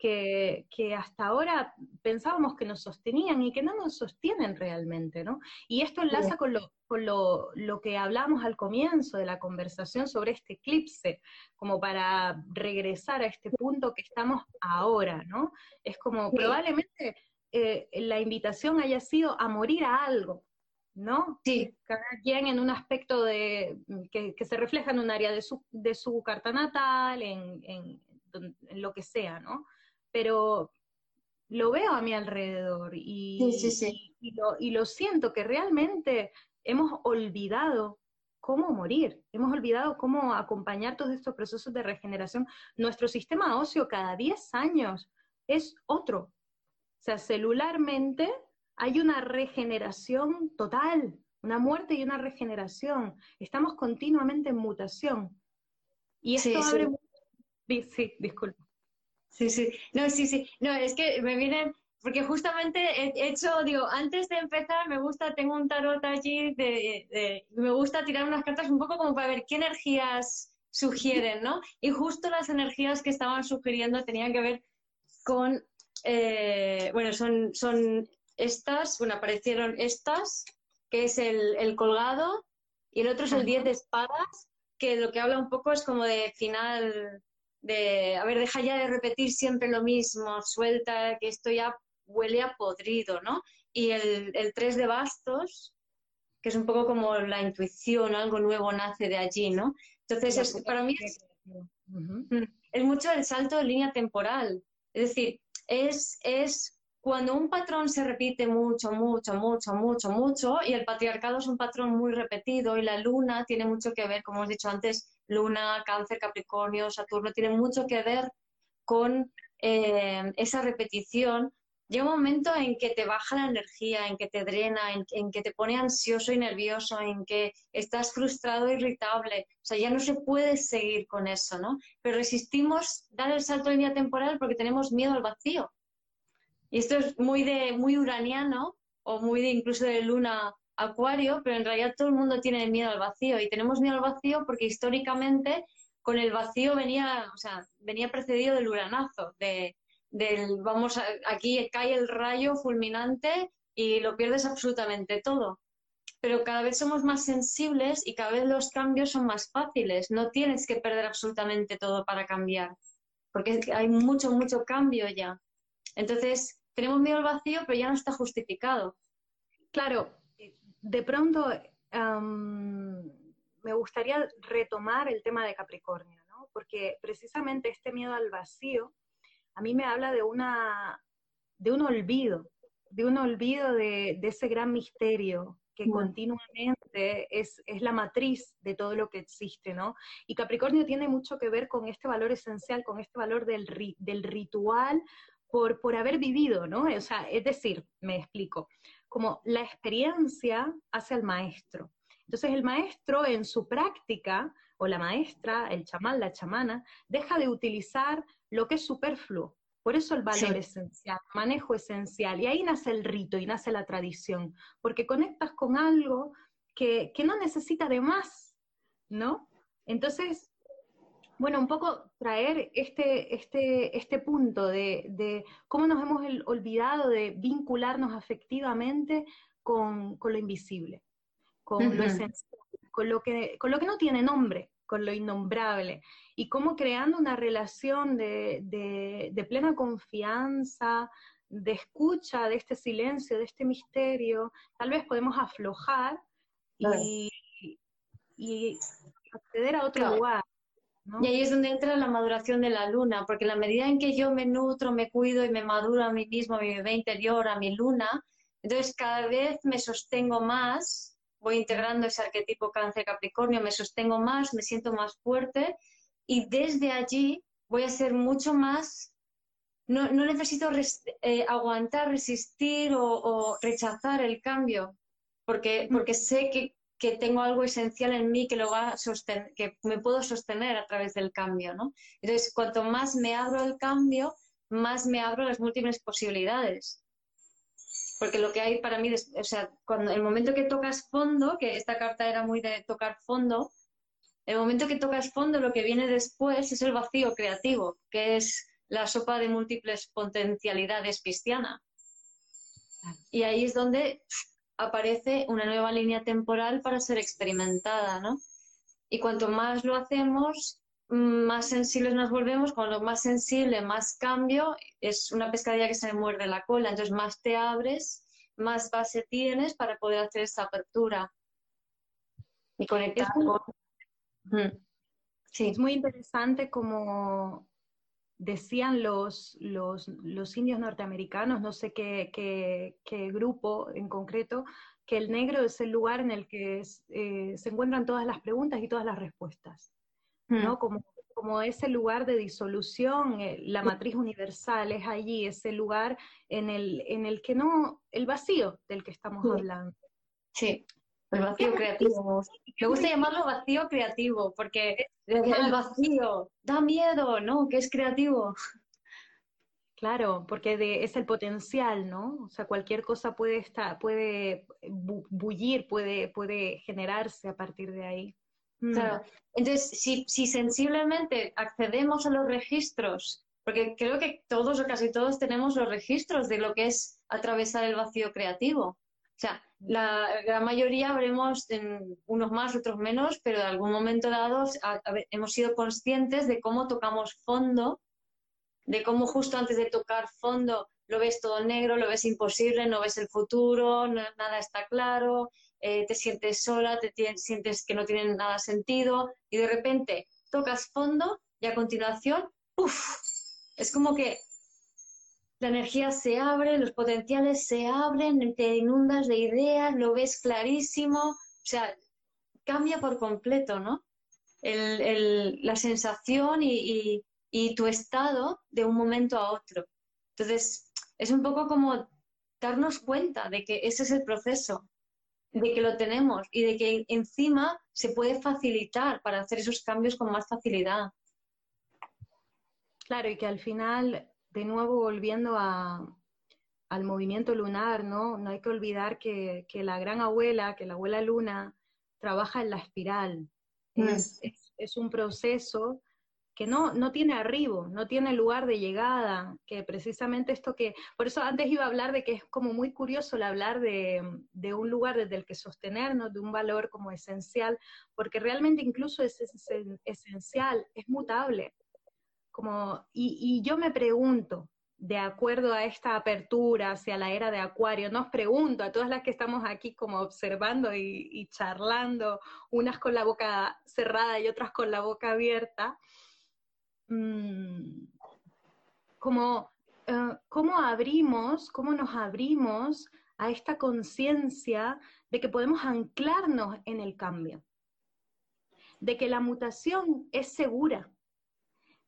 que, que, hasta ahora pensábamos que nos sostenían y que no nos sostienen realmente, ¿no? Y esto enlaza con, lo, con lo, lo, que hablamos al comienzo de la conversación sobre este eclipse, como para regresar a este punto que estamos ahora, ¿no? Es como probablemente eh, la invitación haya sido a morir a algo, ¿no? Sí. Cada quien en un aspecto de, que, se refleja en un área de su, de su carta natal, en, en, lo que sea, ¿no? Pero lo veo a mi alrededor y, sí, sí, y, lo, y lo siento que realmente hemos olvidado cómo morir, hemos olvidado cómo acompañar todos estos procesos de regeneración. Nuestro sistema óseo cada 10 años es otro. O sea, celularmente hay una regeneración total, una muerte y una regeneración. Estamos continuamente en mutación. Y esto abre... Sí. sí, disculpa. Sí, sí. No, sí, sí. No, es que me vienen, porque justamente he hecho, digo, antes de empezar me gusta, tengo un tarot allí, de, me gusta tirar unas cartas un poco como para ver qué energías sugieren, ¿no? Y justo las energías que estaban sugiriendo tenían que ver con, eh, bueno, son, son estas, bueno, aparecieron estas, que es el, colgado, y el otro es el 10 de espadas, que lo que habla un poco es como de final, de, a ver, deja ya de repetir siempre lo mismo, suelta, que esto ya huele a podrido, ¿no? Y el, el 3 de bastos, que es un poco como la intuición, algo nuevo nace de allí, ¿no? Entonces, para mí es, mm, es mucho el salto de línea temporal. Es decir, es, es cuando un patrón se repite mucho, mucho, mucho, mucho, mucho, y el patriarcado es un patrón muy repetido y la luna tiene mucho que ver, como hemos dicho antes, luna, cáncer, capricornio, Saturno, tiene mucho que ver con eh, esa repetición. Llega un momento en que te baja la energía, en que te drena, en, en, que te pone ansioso y nervioso, en que estás frustrado irritable. O sea, ya no se puede seguir con eso, ¿no? Pero resistimos dar el salto de línea temporal porque tenemos miedo al vacío y esto es muy de muy uraniano o muy de incluso de luna acuario, pero en realidad todo el mundo tiene miedo al vacío y tenemos miedo al vacío porque históricamente con el vacío venía, o sea, venía precedido del uranazo, de, del vamos, aquí cae el rayo fulminante y lo pierdes absolutamente todo. Pero cada vez somos más sensibles y cada vez los cambios son más fáciles. No tienes que perder absolutamente todo para cambiar, porque hay mucho, mucho cambio ya. Entonces, tenemos miedo al vacío, pero ya no está justificado. Claro, de pronto me gustaría retomar el tema de Capricornio, ¿no? Porque precisamente este miedo al vacío a mí me habla de una de un olvido, de un olvido de, ese gran misterio que continuamente es, es, la matriz de todo lo que existe, ¿no? Y Capricornio tiene mucho que ver con este valor esencial, con este valor del, del ritual por, por haber vivido, ¿no? O sea, es decir, me explico, como la experiencia hace al maestro. Entonces el maestro en su práctica, o la maestra, el chamán, la chamana, deja de utilizar lo que es superfluo. Por eso el valor esencial, manejo esencial. Y ahí nace el rito y nace la tradición, porque conectas con algo que, que no necesita de más, ¿no? Entonces, bueno, un poco traer este, este, este punto de, cómo nos hemos olvidado de vincularnos afectivamente con, lo invisible, con lo esencial, con lo, que, con lo que no tiene nombre, con lo innombrable, y cómo creando una relación de, plena confianza, de escucha de este silencio, de este misterio, tal vez podemos aflojar y, acceder a otro lugar. Y ahí es donde entra la maduración de la luna, porque la medida en que yo me nutro, me cuido y me maduro a mí mismo, a mi bebé interior, a mi luna, entonces cada vez me sostengo más, voy integrando ese arquetipo cáncer capricornio, me sostengo más, me siento más fuerte y desde allí voy a ser mucho más no, necesito eh, aguantar, resistir o, rechazar el cambio, porque, porque sé que, tengo algo esencial en mí que, lo va a que me puedo sostener a través del cambio. ¿no? Entonces, cuanto más me abro al cambio, más me abro las múltiples posibilidades. Porque lo que hay para mí, o sea, cuando el momento que tocas fondo, que esta carta era muy de tocar fondo, el momento que tocas fondo, lo que viene después es el vacío creativo, que es la sopa de múltiples potencialidades cristiana. Y ahí es donde aparece una nueva línea temporal para ser experimentada, ¿no? Y cuanto más lo hacemos, más sensibles nos volvemos, cuando más sensible, más cambio, es una pescadilla que se me muerde la cola, entonces más te abres, más base tienes para poder hacer esa apertura y conectar con... Sí. Es muy interesante como decían los, los, indios norteamericanos, no sé qué, qué, grupo en concreto, que el negro es el lugar en el que eh, se encuentran todas las preguntas y todas las respuestas, ¿no? Mm. Como, como ese lugar de disolución, eh, la matriz universal es allí, ese lugar en el, en el que no, el vacío del que estamos hablando. Sí. El vacío creativo. Me gusta llamarlo vacío creativo, porque el vacío da miedo, ¿no? Que es creativo. Claro, porque es el potencial, ¿no? O sea, cualquier cosa puede estar, puede bullir, puede, puede generarse a partir de ahí. Mm. Claro. Entonces, si, si sensiblemente accedemos a los registros, porque creo que todos o casi todos tenemos los registros de lo que es atravesar el vacío creativo. Sea, la gran mayoría habremos, en unos más, otros menos, pero en algún momento dado hemos sido conscientes de cómo tocamos fondo, de cómo justo antes de tocar fondo lo ves todo negro, lo ves imposible, no ves el futuro, nada está claro, eh, te sientes sola, te sientes que no tiene nada sentido y de repente tocas fondo y a continuación, ¡uf! Es como que la energía se abre, los potenciales se abren, te inundas de ideas, lo ves clarísimo, o sea, cambia por completo, ¿no? la sensación y, tu estado de un momento a otro. Entonces, es un poco como darnos cuenta de que ese es el proceso, de que lo tenemos y de que encima se puede facilitar para hacer esos cambios con más facilidad. Claro, y que al final de nuevo volviendo al movimiento lunar, ¿no? No hay que olvidar que, la gran abuela, que la abuela luna, trabaja en la espiral. Mm. Es, un proceso que no, no tiene arribo, no tiene lugar de llegada, que precisamente esto que, por eso antes iba a hablar de que es como muy curioso el hablar de, un lugar desde el que sostenernos, de un valor como esencial, porque realmente incluso es esencial, es mutable y, yo me pregunto, de acuerdo a esta apertura hacia la era de Acuario, nos pregunto a todas las que estamos aquí como observando y, charlando, unas con la boca cerrada y otras con la boca abierta, mm, como eh, cómo abrimos, cómo nos abrimos a esta conciencia de que podemos anclarnos en el cambio, de que la mutación es segura,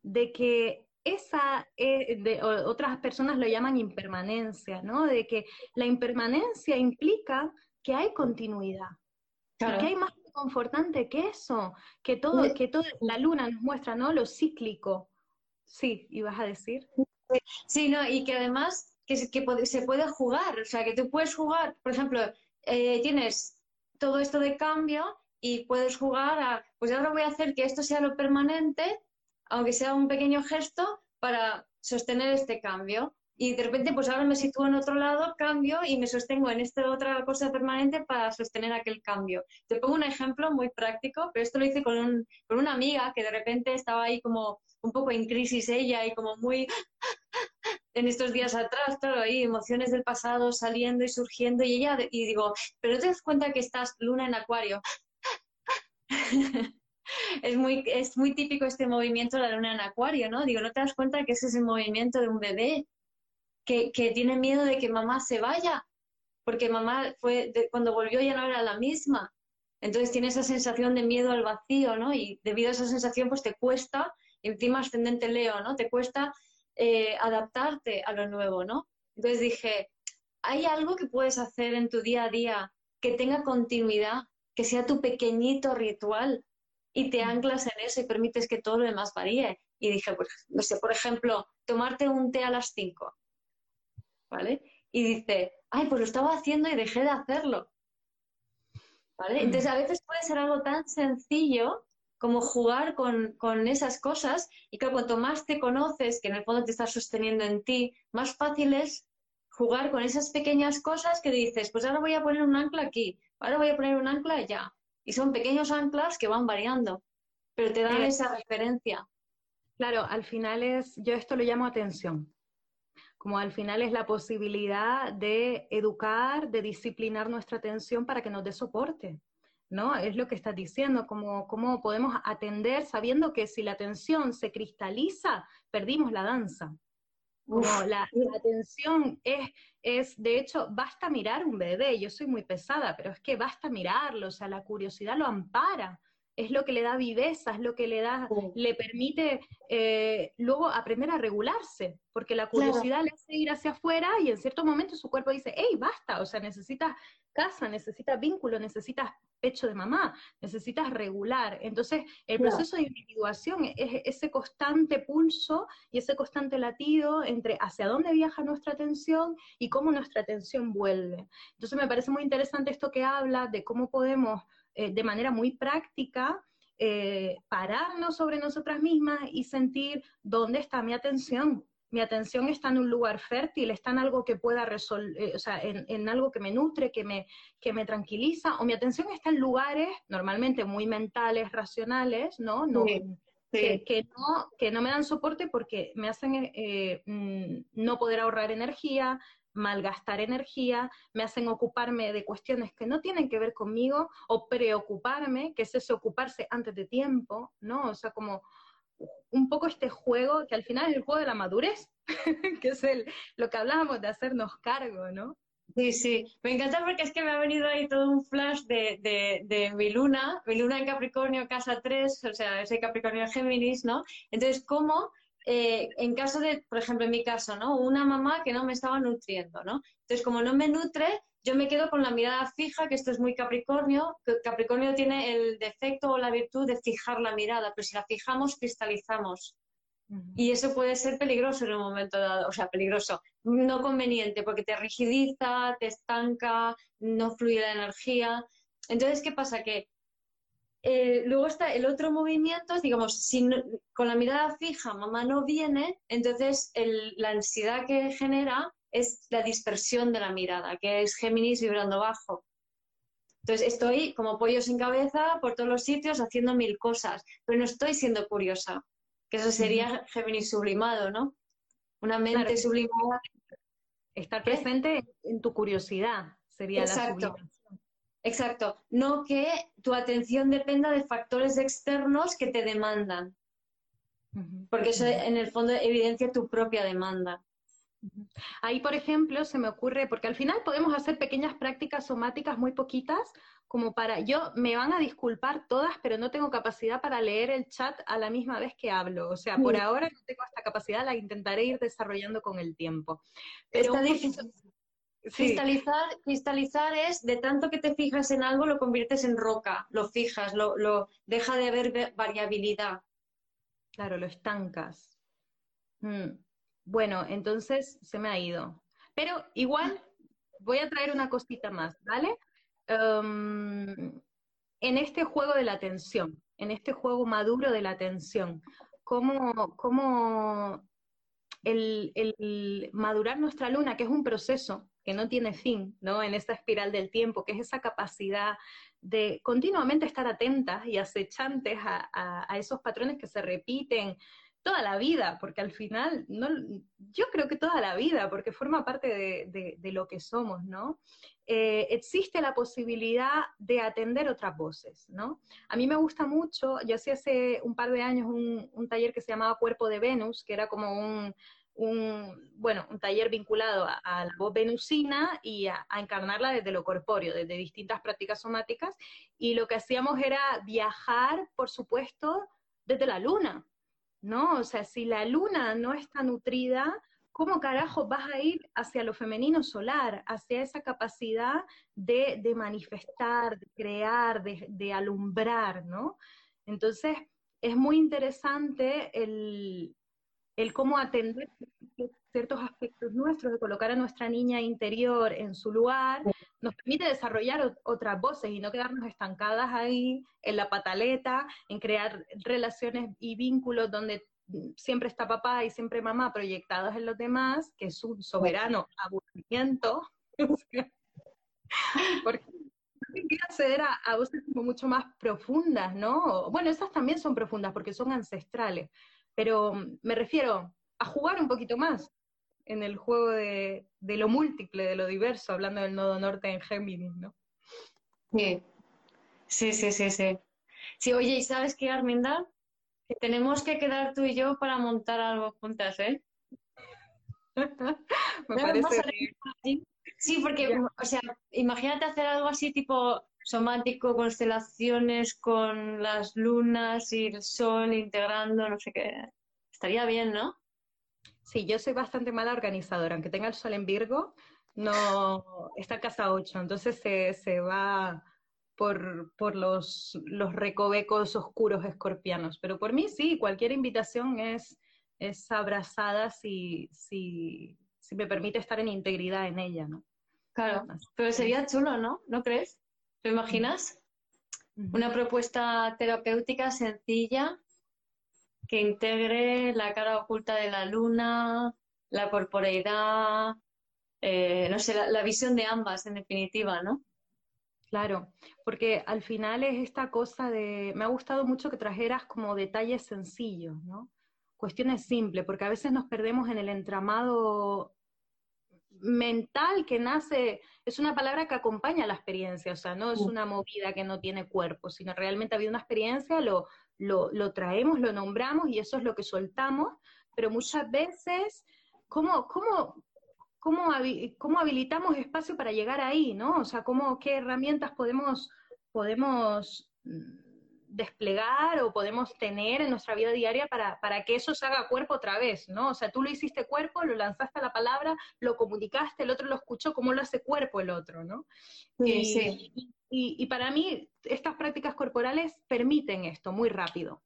de que esa, eh, de, otras personas lo llaman impermanencia, ¿no? De que la impermanencia implica que hay continuidad. que hay más confortante que eso, que todo, que todo, la luna nos muestra, ¿no? Lo cíclico. Sí, ibas a decir. Sí, no, y que además que, que se puede jugar, o sea, que tú puedes jugar, por ejemplo, eh, tienes todo esto de cambio y puedes jugar a, pues ahora voy a hacer que esto sea lo permanente aunque sea un pequeño gesto, para sostener este cambio. Y de repente, pues ahora me sitúo en otro lado, cambio y me sostengo en esta otra cosa permanente para sostener aquel cambio. Te pongo un ejemplo muy práctico, pero esto lo hice con, un, con una amiga que de repente estaba ahí como un poco en crisis ella y como muy en estos días atrás, claro, ahí emociones del pasado saliendo y surgiendo y ella, y digo, pero te das cuenta que estás luna en acuario. es muy, es muy típico este movimiento de la luna en acuario, ¿no? Digo, ¿no te das cuenta que ese es el movimiento de un bebé que, tiene miedo de que mamá se vaya? Porque mamá fue, cuando volvió ya no era la misma. Entonces tiene esa sensación de miedo al vacío, ¿no? Y debido a esa sensación, pues te cuesta, encima ascendente Leo, ¿no? Te cuesta eh, adaptarte a lo nuevo, ¿no? Entonces dije, ¿hay algo que puedes hacer en tu día a día que tenga continuidad, que sea tu pequeñito ritual y te anclas en eso y permites que todo lo demás varíe? Y dije, pues, no sé, por ejemplo, tomarte un té a las 5, ¿vale? Y dice, ay, pues lo estaba haciendo y dejé de hacerlo. ¿Vale? Entonces a veces puede ser algo tan sencillo como jugar con, con, esas cosas y que cuanto más te conoces, que en el fondo te estás sosteniendo en ti, más fácil es jugar con esas pequeñas cosas que dices, pues ahora voy a poner un ancla aquí, ahora voy a poner un ancla allá. Y son pequeños anclas que van variando, pero te dan esa referencia. Claro, al final es, yo esto lo llamo atención, como al final es la posibilidad de educar, de disciplinar nuestra atención para que nos dé soporte. ¿no? Es lo que estás diciendo, como cómo podemos atender sabiendo que si la atención se cristaliza, perdimos la danza. La, atención es, es, de hecho, basta mirar un bebé, yo soy muy pesada, pero es que basta mirarlo, o sea, la curiosidad lo ampara es lo que le da viveza, es lo que le da, le permite eh, luego aprender a regularse, porque la curiosidad le hace ir hacia afuera y en cierto momento su cuerpo dice, hey, basta, o sea, necesitas casa, necesitas vínculo, necesitas pecho de mamá, necesitas regular. Entonces, el proceso de individuación es ese constante pulso y ese constante latido entre hacia dónde viaja nuestra atención y cómo nuestra atención vuelve. Entonces, me parece muy interesante esto que habla de cómo podemos eh, de manera muy práctica, eh, pararnos sobre nosotras mismas y sentir dónde está mi atención. Mi atención está en un lugar fértil, está en algo que pueda resolver, eh, o sea, en, algo que me nutre, que me, que me tranquiliza, o mi atención está en lugares normalmente muy mentales, racionales, ¿no? no Que, no, que no me dan soporte porque me hacen mm, no poder ahorrar energía, malgastar energía, me hacen ocuparme de cuestiones que no tienen que ver conmigo o preocuparme, que es ese ocuparse antes de tiempo, ¿no? O sea, como un poco este juego, que al final es el juego de la madurez, que es el, lo que hablábamos de hacernos cargo, ¿no? Sí, sí, me encanta porque es que me ha venido ahí todo un flash de, de, de mi luna, mi luna en Capricornio, casa 3, o sea, ese Capricornio Géminis, ¿no? Entonces, ¿cómo eh, en caso de, por ejemplo, en mi caso, ¿no? Una mamá que no me estaba nutriendo, ¿no? Entonces, como no me nutre, yo me quedo con la mirada fija, que esto es muy Capricornio, que Capricornio tiene el defecto o la virtud de fijar la mirada, pero si la fijamos, cristalizamos. Y eso puede ser peligroso en un momento dado, o sea, peligroso, no conveniente, porque te rigidiza, te estanca, no fluye la energía. Entonces, ¿qué pasa? Que eh, luego está el otro movimiento, digamos, si con la mirada fija mamá no viene, entonces la ansiedad que genera es la dispersión de la mirada, que es Géminis vibrando bajo. Entonces estoy como pollo sin cabeza por todos los sitios haciendo mil cosas, pero no estoy siendo curiosa, que eso sería Géminis sublimado, ¿no? Una mente sublimada. Estar presente en tu curiosidad sería la sublimación. Exacto, no que tu atención dependa de factores externos que te demandan, porque eso en el fondo evidencia tu propia demanda. Ahí, por ejemplo, se me ocurre, porque al final podemos hacer pequeñas prácticas somáticas muy poquitas, como para, yo me van a disculpar todas, pero no tengo capacidad para leer el chat a la misma vez que hablo. O sea, por ahora no tengo esta capacidad, la intentaré ir desarrollando con el tiempo. Pero Está difícil. Cristalizar, cristalizar es de tanto que te fijas en algo, lo conviertes en roca, lo fijas, lo, lo deja de haber variabilidad. Claro, lo estancas. Mm. Bueno, entonces se me ha ido. Pero igual voy a traer una cosita más, ¿vale? Em, en este juego de la atención, en este juego maduro de la atención, ¿cómo, cómo el, el madurar nuestra luna, que es un proceso, que no tiene fin, ¿no? En esta espiral del tiempo, que es esa capacidad de continuamente estar atentas y acechantes a, esos patrones que se repiten toda la vida, porque al final, no, yo creo que toda la vida, porque forma parte de, lo que somos, ¿no? Eh, existe la posibilidad de atender otras voces, ¿no? A mí me gusta mucho, yo hacía hace un par de años un taller que se llamaba Cuerpo de Venus, que era como un un, bueno, un taller vinculado a, la voz venusina y a, encarnarla desde lo corpóreo, desde distintas prácticas somáticas, y lo que hacíamos era viajar, por supuesto, desde la luna, ¿no? O sea, si la luna no está nutrida, ¿cómo carajo vas a ir hacia lo femenino solar, hacia esa capacidad de, manifestar, de crear, de, alumbrar, ¿no? Entonces, es muy interesante el, cómo atender ciertos aspectos nuestros, de colocar a nuestra niña interior en su lugar, nos permite desarrollar otras voces y no quedarnos estancadas ahí en la pataleta, en crear relaciones y vínculos donde siempre está papá y siempre mamá proyectados en los demás, que es un soberano aburrimiento, porque quiero acceder a, a, voces como mucho más profundas, ¿no? Bueno, esas también son profundas porque son ancestrales, pero me refiero a jugar un poquito más en el juego de, de lo múltiple, de lo diverso, hablando del nodo norte en Géminis, ¿no? Sí, sí, sí, sí, sí. Sí, oye, ¿y sabes qué, Arminda? tenemos que quedar tú y yo para montar algo juntas, ¿eh? Me parece Sí, porque, o sea, imagínate hacer algo así tipo somático, constelaciones con las lunas y el sol integrando, no sé qué. Estaría bien, ¿no? Sí, yo soy bastante mala organizadora, aunque tenga el sol en Virgo, no está casa 8, entonces se, se va por, los, los, recovecos oscuros escorpianos. Pero por mí sí, cualquier invitación es, es abrazada si, si, si me permite estar en integridad en ella, ¿no? Claro, pero sería chulo, ¿no? ¿No crees? ¿Te imaginas? Una propuesta terapéutica sencilla que integre la cara oculta de la luna, la corporeidad, eh, no sé, la, visión de ambas, en definitiva, ¿no? Claro, porque al final es esta cosa de, me ha gustado mucho que trajeras como detalles sencillos, ¿no? Cuestiones simples, porque a veces nos perdemos en el entramado mental que nace, es una palabra que acompaña la experiencia, o sea, no es una movida que no tiene cuerpo, sino realmente ha habido una experiencia, lo, lo, lo traemos, lo nombramos y eso es lo que soltamos, pero muchas veces, ¿cómo, cómo, cómo, cómo habilitamos espacio para llegar ahí, ¿no? O sea, cómo, qué herramientas podemos, podemos mm, desplegar o podemos tener en nuestra vida diaria para, para, que eso se haga cuerpo otra vez, ¿no? O sea, tú lo hiciste cuerpo, lo lanzaste a la palabra, lo comunicaste, el otro lo escuchó, ¿cómo lo hace cuerpo el otro, ¿no? Sí, sí. Y, y, para mí, estas prácticas corporales permiten esto muy rápido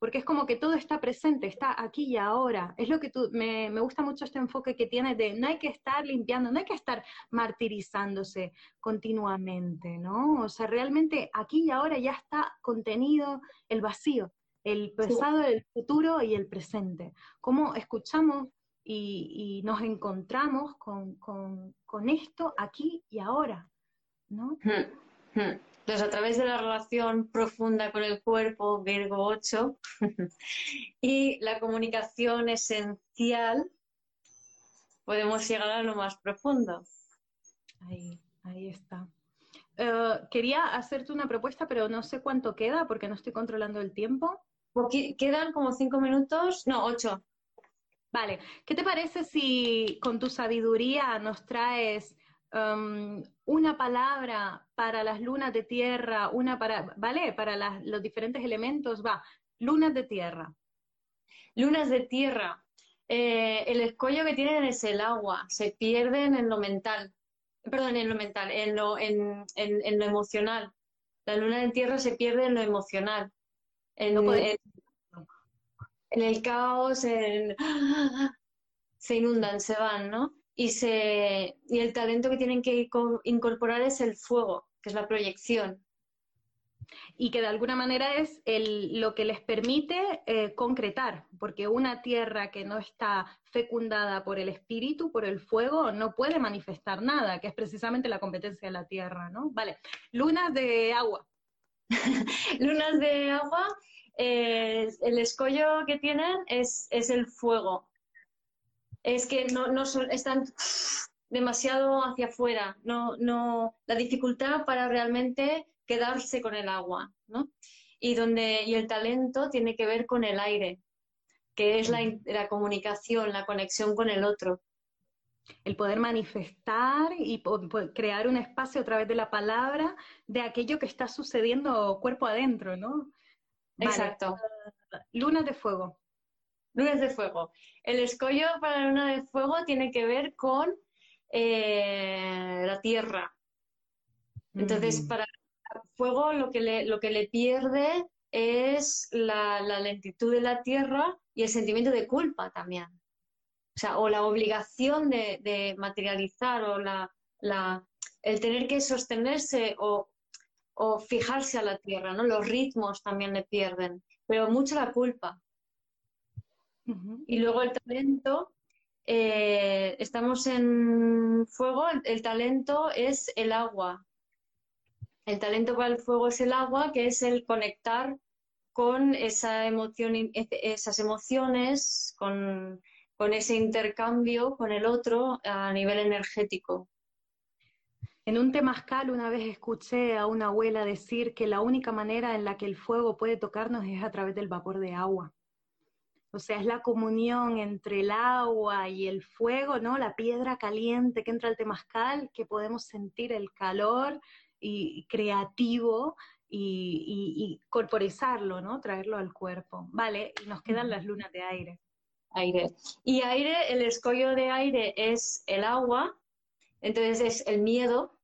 porque es como que todo está presente, está aquí y ahora. Es lo que tú, me, me, gusta mucho este enfoque que tienes de no hay que estar limpiando, no hay que estar martirizándose continuamente, ¿no? O sea, realmente aquí y ahora ya está contenido el vacío, el pasado, el futuro y el presente. Cómo escuchamos y, y nos encontramos con, con, con, esto aquí y ahora, ¿no? Hmm, hmm. Entonces, a través de la relación profunda con el cuerpo, Virgo 8, y la comunicación esencial, podemos llegar a lo más profundo. Ahí, ahí está. Eh, quería hacerte una propuesta, pero no sé cuánto queda porque no estoy controlando el tiempo. Quedan como cinco minutos, no, ocho. Vale, ¿qué te parece si con tu sabiduría nos traes um, una palabra para las lunas de tierra, una para, ¿vale? Para los diferentes elementos, va, lunas de tierra. Lunas de tierra. Eh, el escollo que tienen es el agua, se pierden en lo mental, perdón, en lo mental, en lo, en, lo emocional. La luna de tierra se pierde en lo emocional, en, en el caos, se inundan, se van, ¿no? Y, el talento que tienen que incorporar es el fuego, que es la proyección. Y que de alguna manera es lo que les permite eh, concretar, porque una tierra que no está fecundada por el espíritu, por el fuego, no puede manifestar nada, que es precisamente la competencia de la tierra, ¿no? Vale, lunas de agua. lunas de agua, eh, el escollo que tienen es, es el fuego, es que no, no son, están demasiado hacia afuera, no, no, la dificultad para realmente quedarse con el agua, ¿no? Y, donde, y el talento tiene que ver con el aire, que es la, la comunicación, la conexión con el otro. El poder manifestar y crear un espacio a través de la palabra de aquello que está sucediendo cuerpo adentro, ¿no? Exacto. Lunas de fuego. Lunas de fuego. El escollo para la luna de fuego tiene que ver con eh, la tierra. Entonces, mm. para el fuego lo que le, lo que le pierde es la, lentitud de la tierra y el sentimiento de culpa también. O sea, o la obligación de, materializar o la, el tener que sostenerse o, fijarse a la tierra, ¿no? Los ritmos también le pierden, pero mucho la culpa. Y luego el talento, eh, estamos en fuego, el, talento es el agua. El talento para el fuego es el agua, que es el conectar con esa emoción, esas emociones, con, con ese intercambio con el otro a nivel energético. En un temazcal una vez escuché a una abuela decir que la única manera en la que el fuego puede tocarnos es a través del vapor de agua. O sea, es la comunión entre el agua y el fuego, ¿no? La piedra caliente que entra al temazcal, que podemos sentir el calor y, creativo y, corporizarlo, ¿no? Traerlo al cuerpo. Vale, y nos quedan las lunas de aire. Aire. Y aire, el escollo de aire es el agua, entonces es el miedo,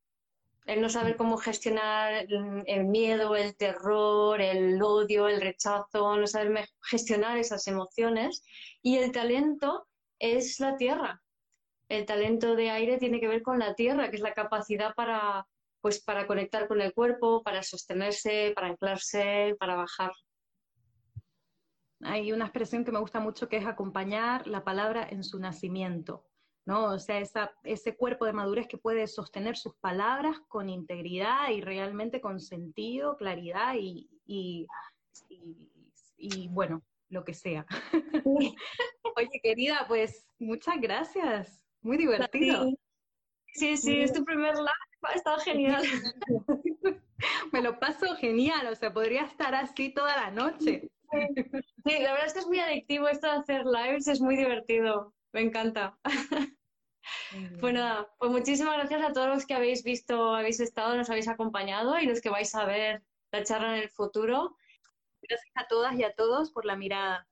el no saber cómo gestionar el miedo, el terror, el odio, el rechazo, no saber gestionar esas emociones. Y el talento es la tierra. El talento de aire tiene que ver con la tierra, que es la capacidad para, pues, para conectar con el cuerpo, para sostenerse, para anclarse, para bajar. Hay una expresión que me gusta mucho que es acompañar la palabra en su nacimiento. ¿No? O sea, ese cuerpo de madurez que puede sostener sus palabras con integridad y realmente con sentido, claridad y, y, bueno, lo que sea. Oye, querida, pues muchas gracias. Muy divertido. Sí, sí, es tu primer live, ha estado genial. Me lo paso genial, o sea, podría estar así toda la noche. Sí, la verdad es que es muy adictivo esto de hacer lives, es muy divertido, me encanta. Pues nada, pues muchísimas gracias a todos los que habéis visto, habéis estado, nos habéis acompañado y los que vais a ver la charla en el futuro. Gracias a todas y a todos por la mirada.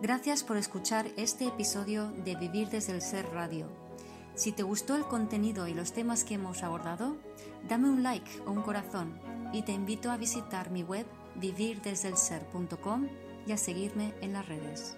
Gracias por escuchar este episodio de Vivir desde el Ser Radio. Si te gustó el contenido y los temas que hemos abordado, dame un like o un corazón y te invito a visitar mi web vivirdesdelser.com y a seguirme en las redes.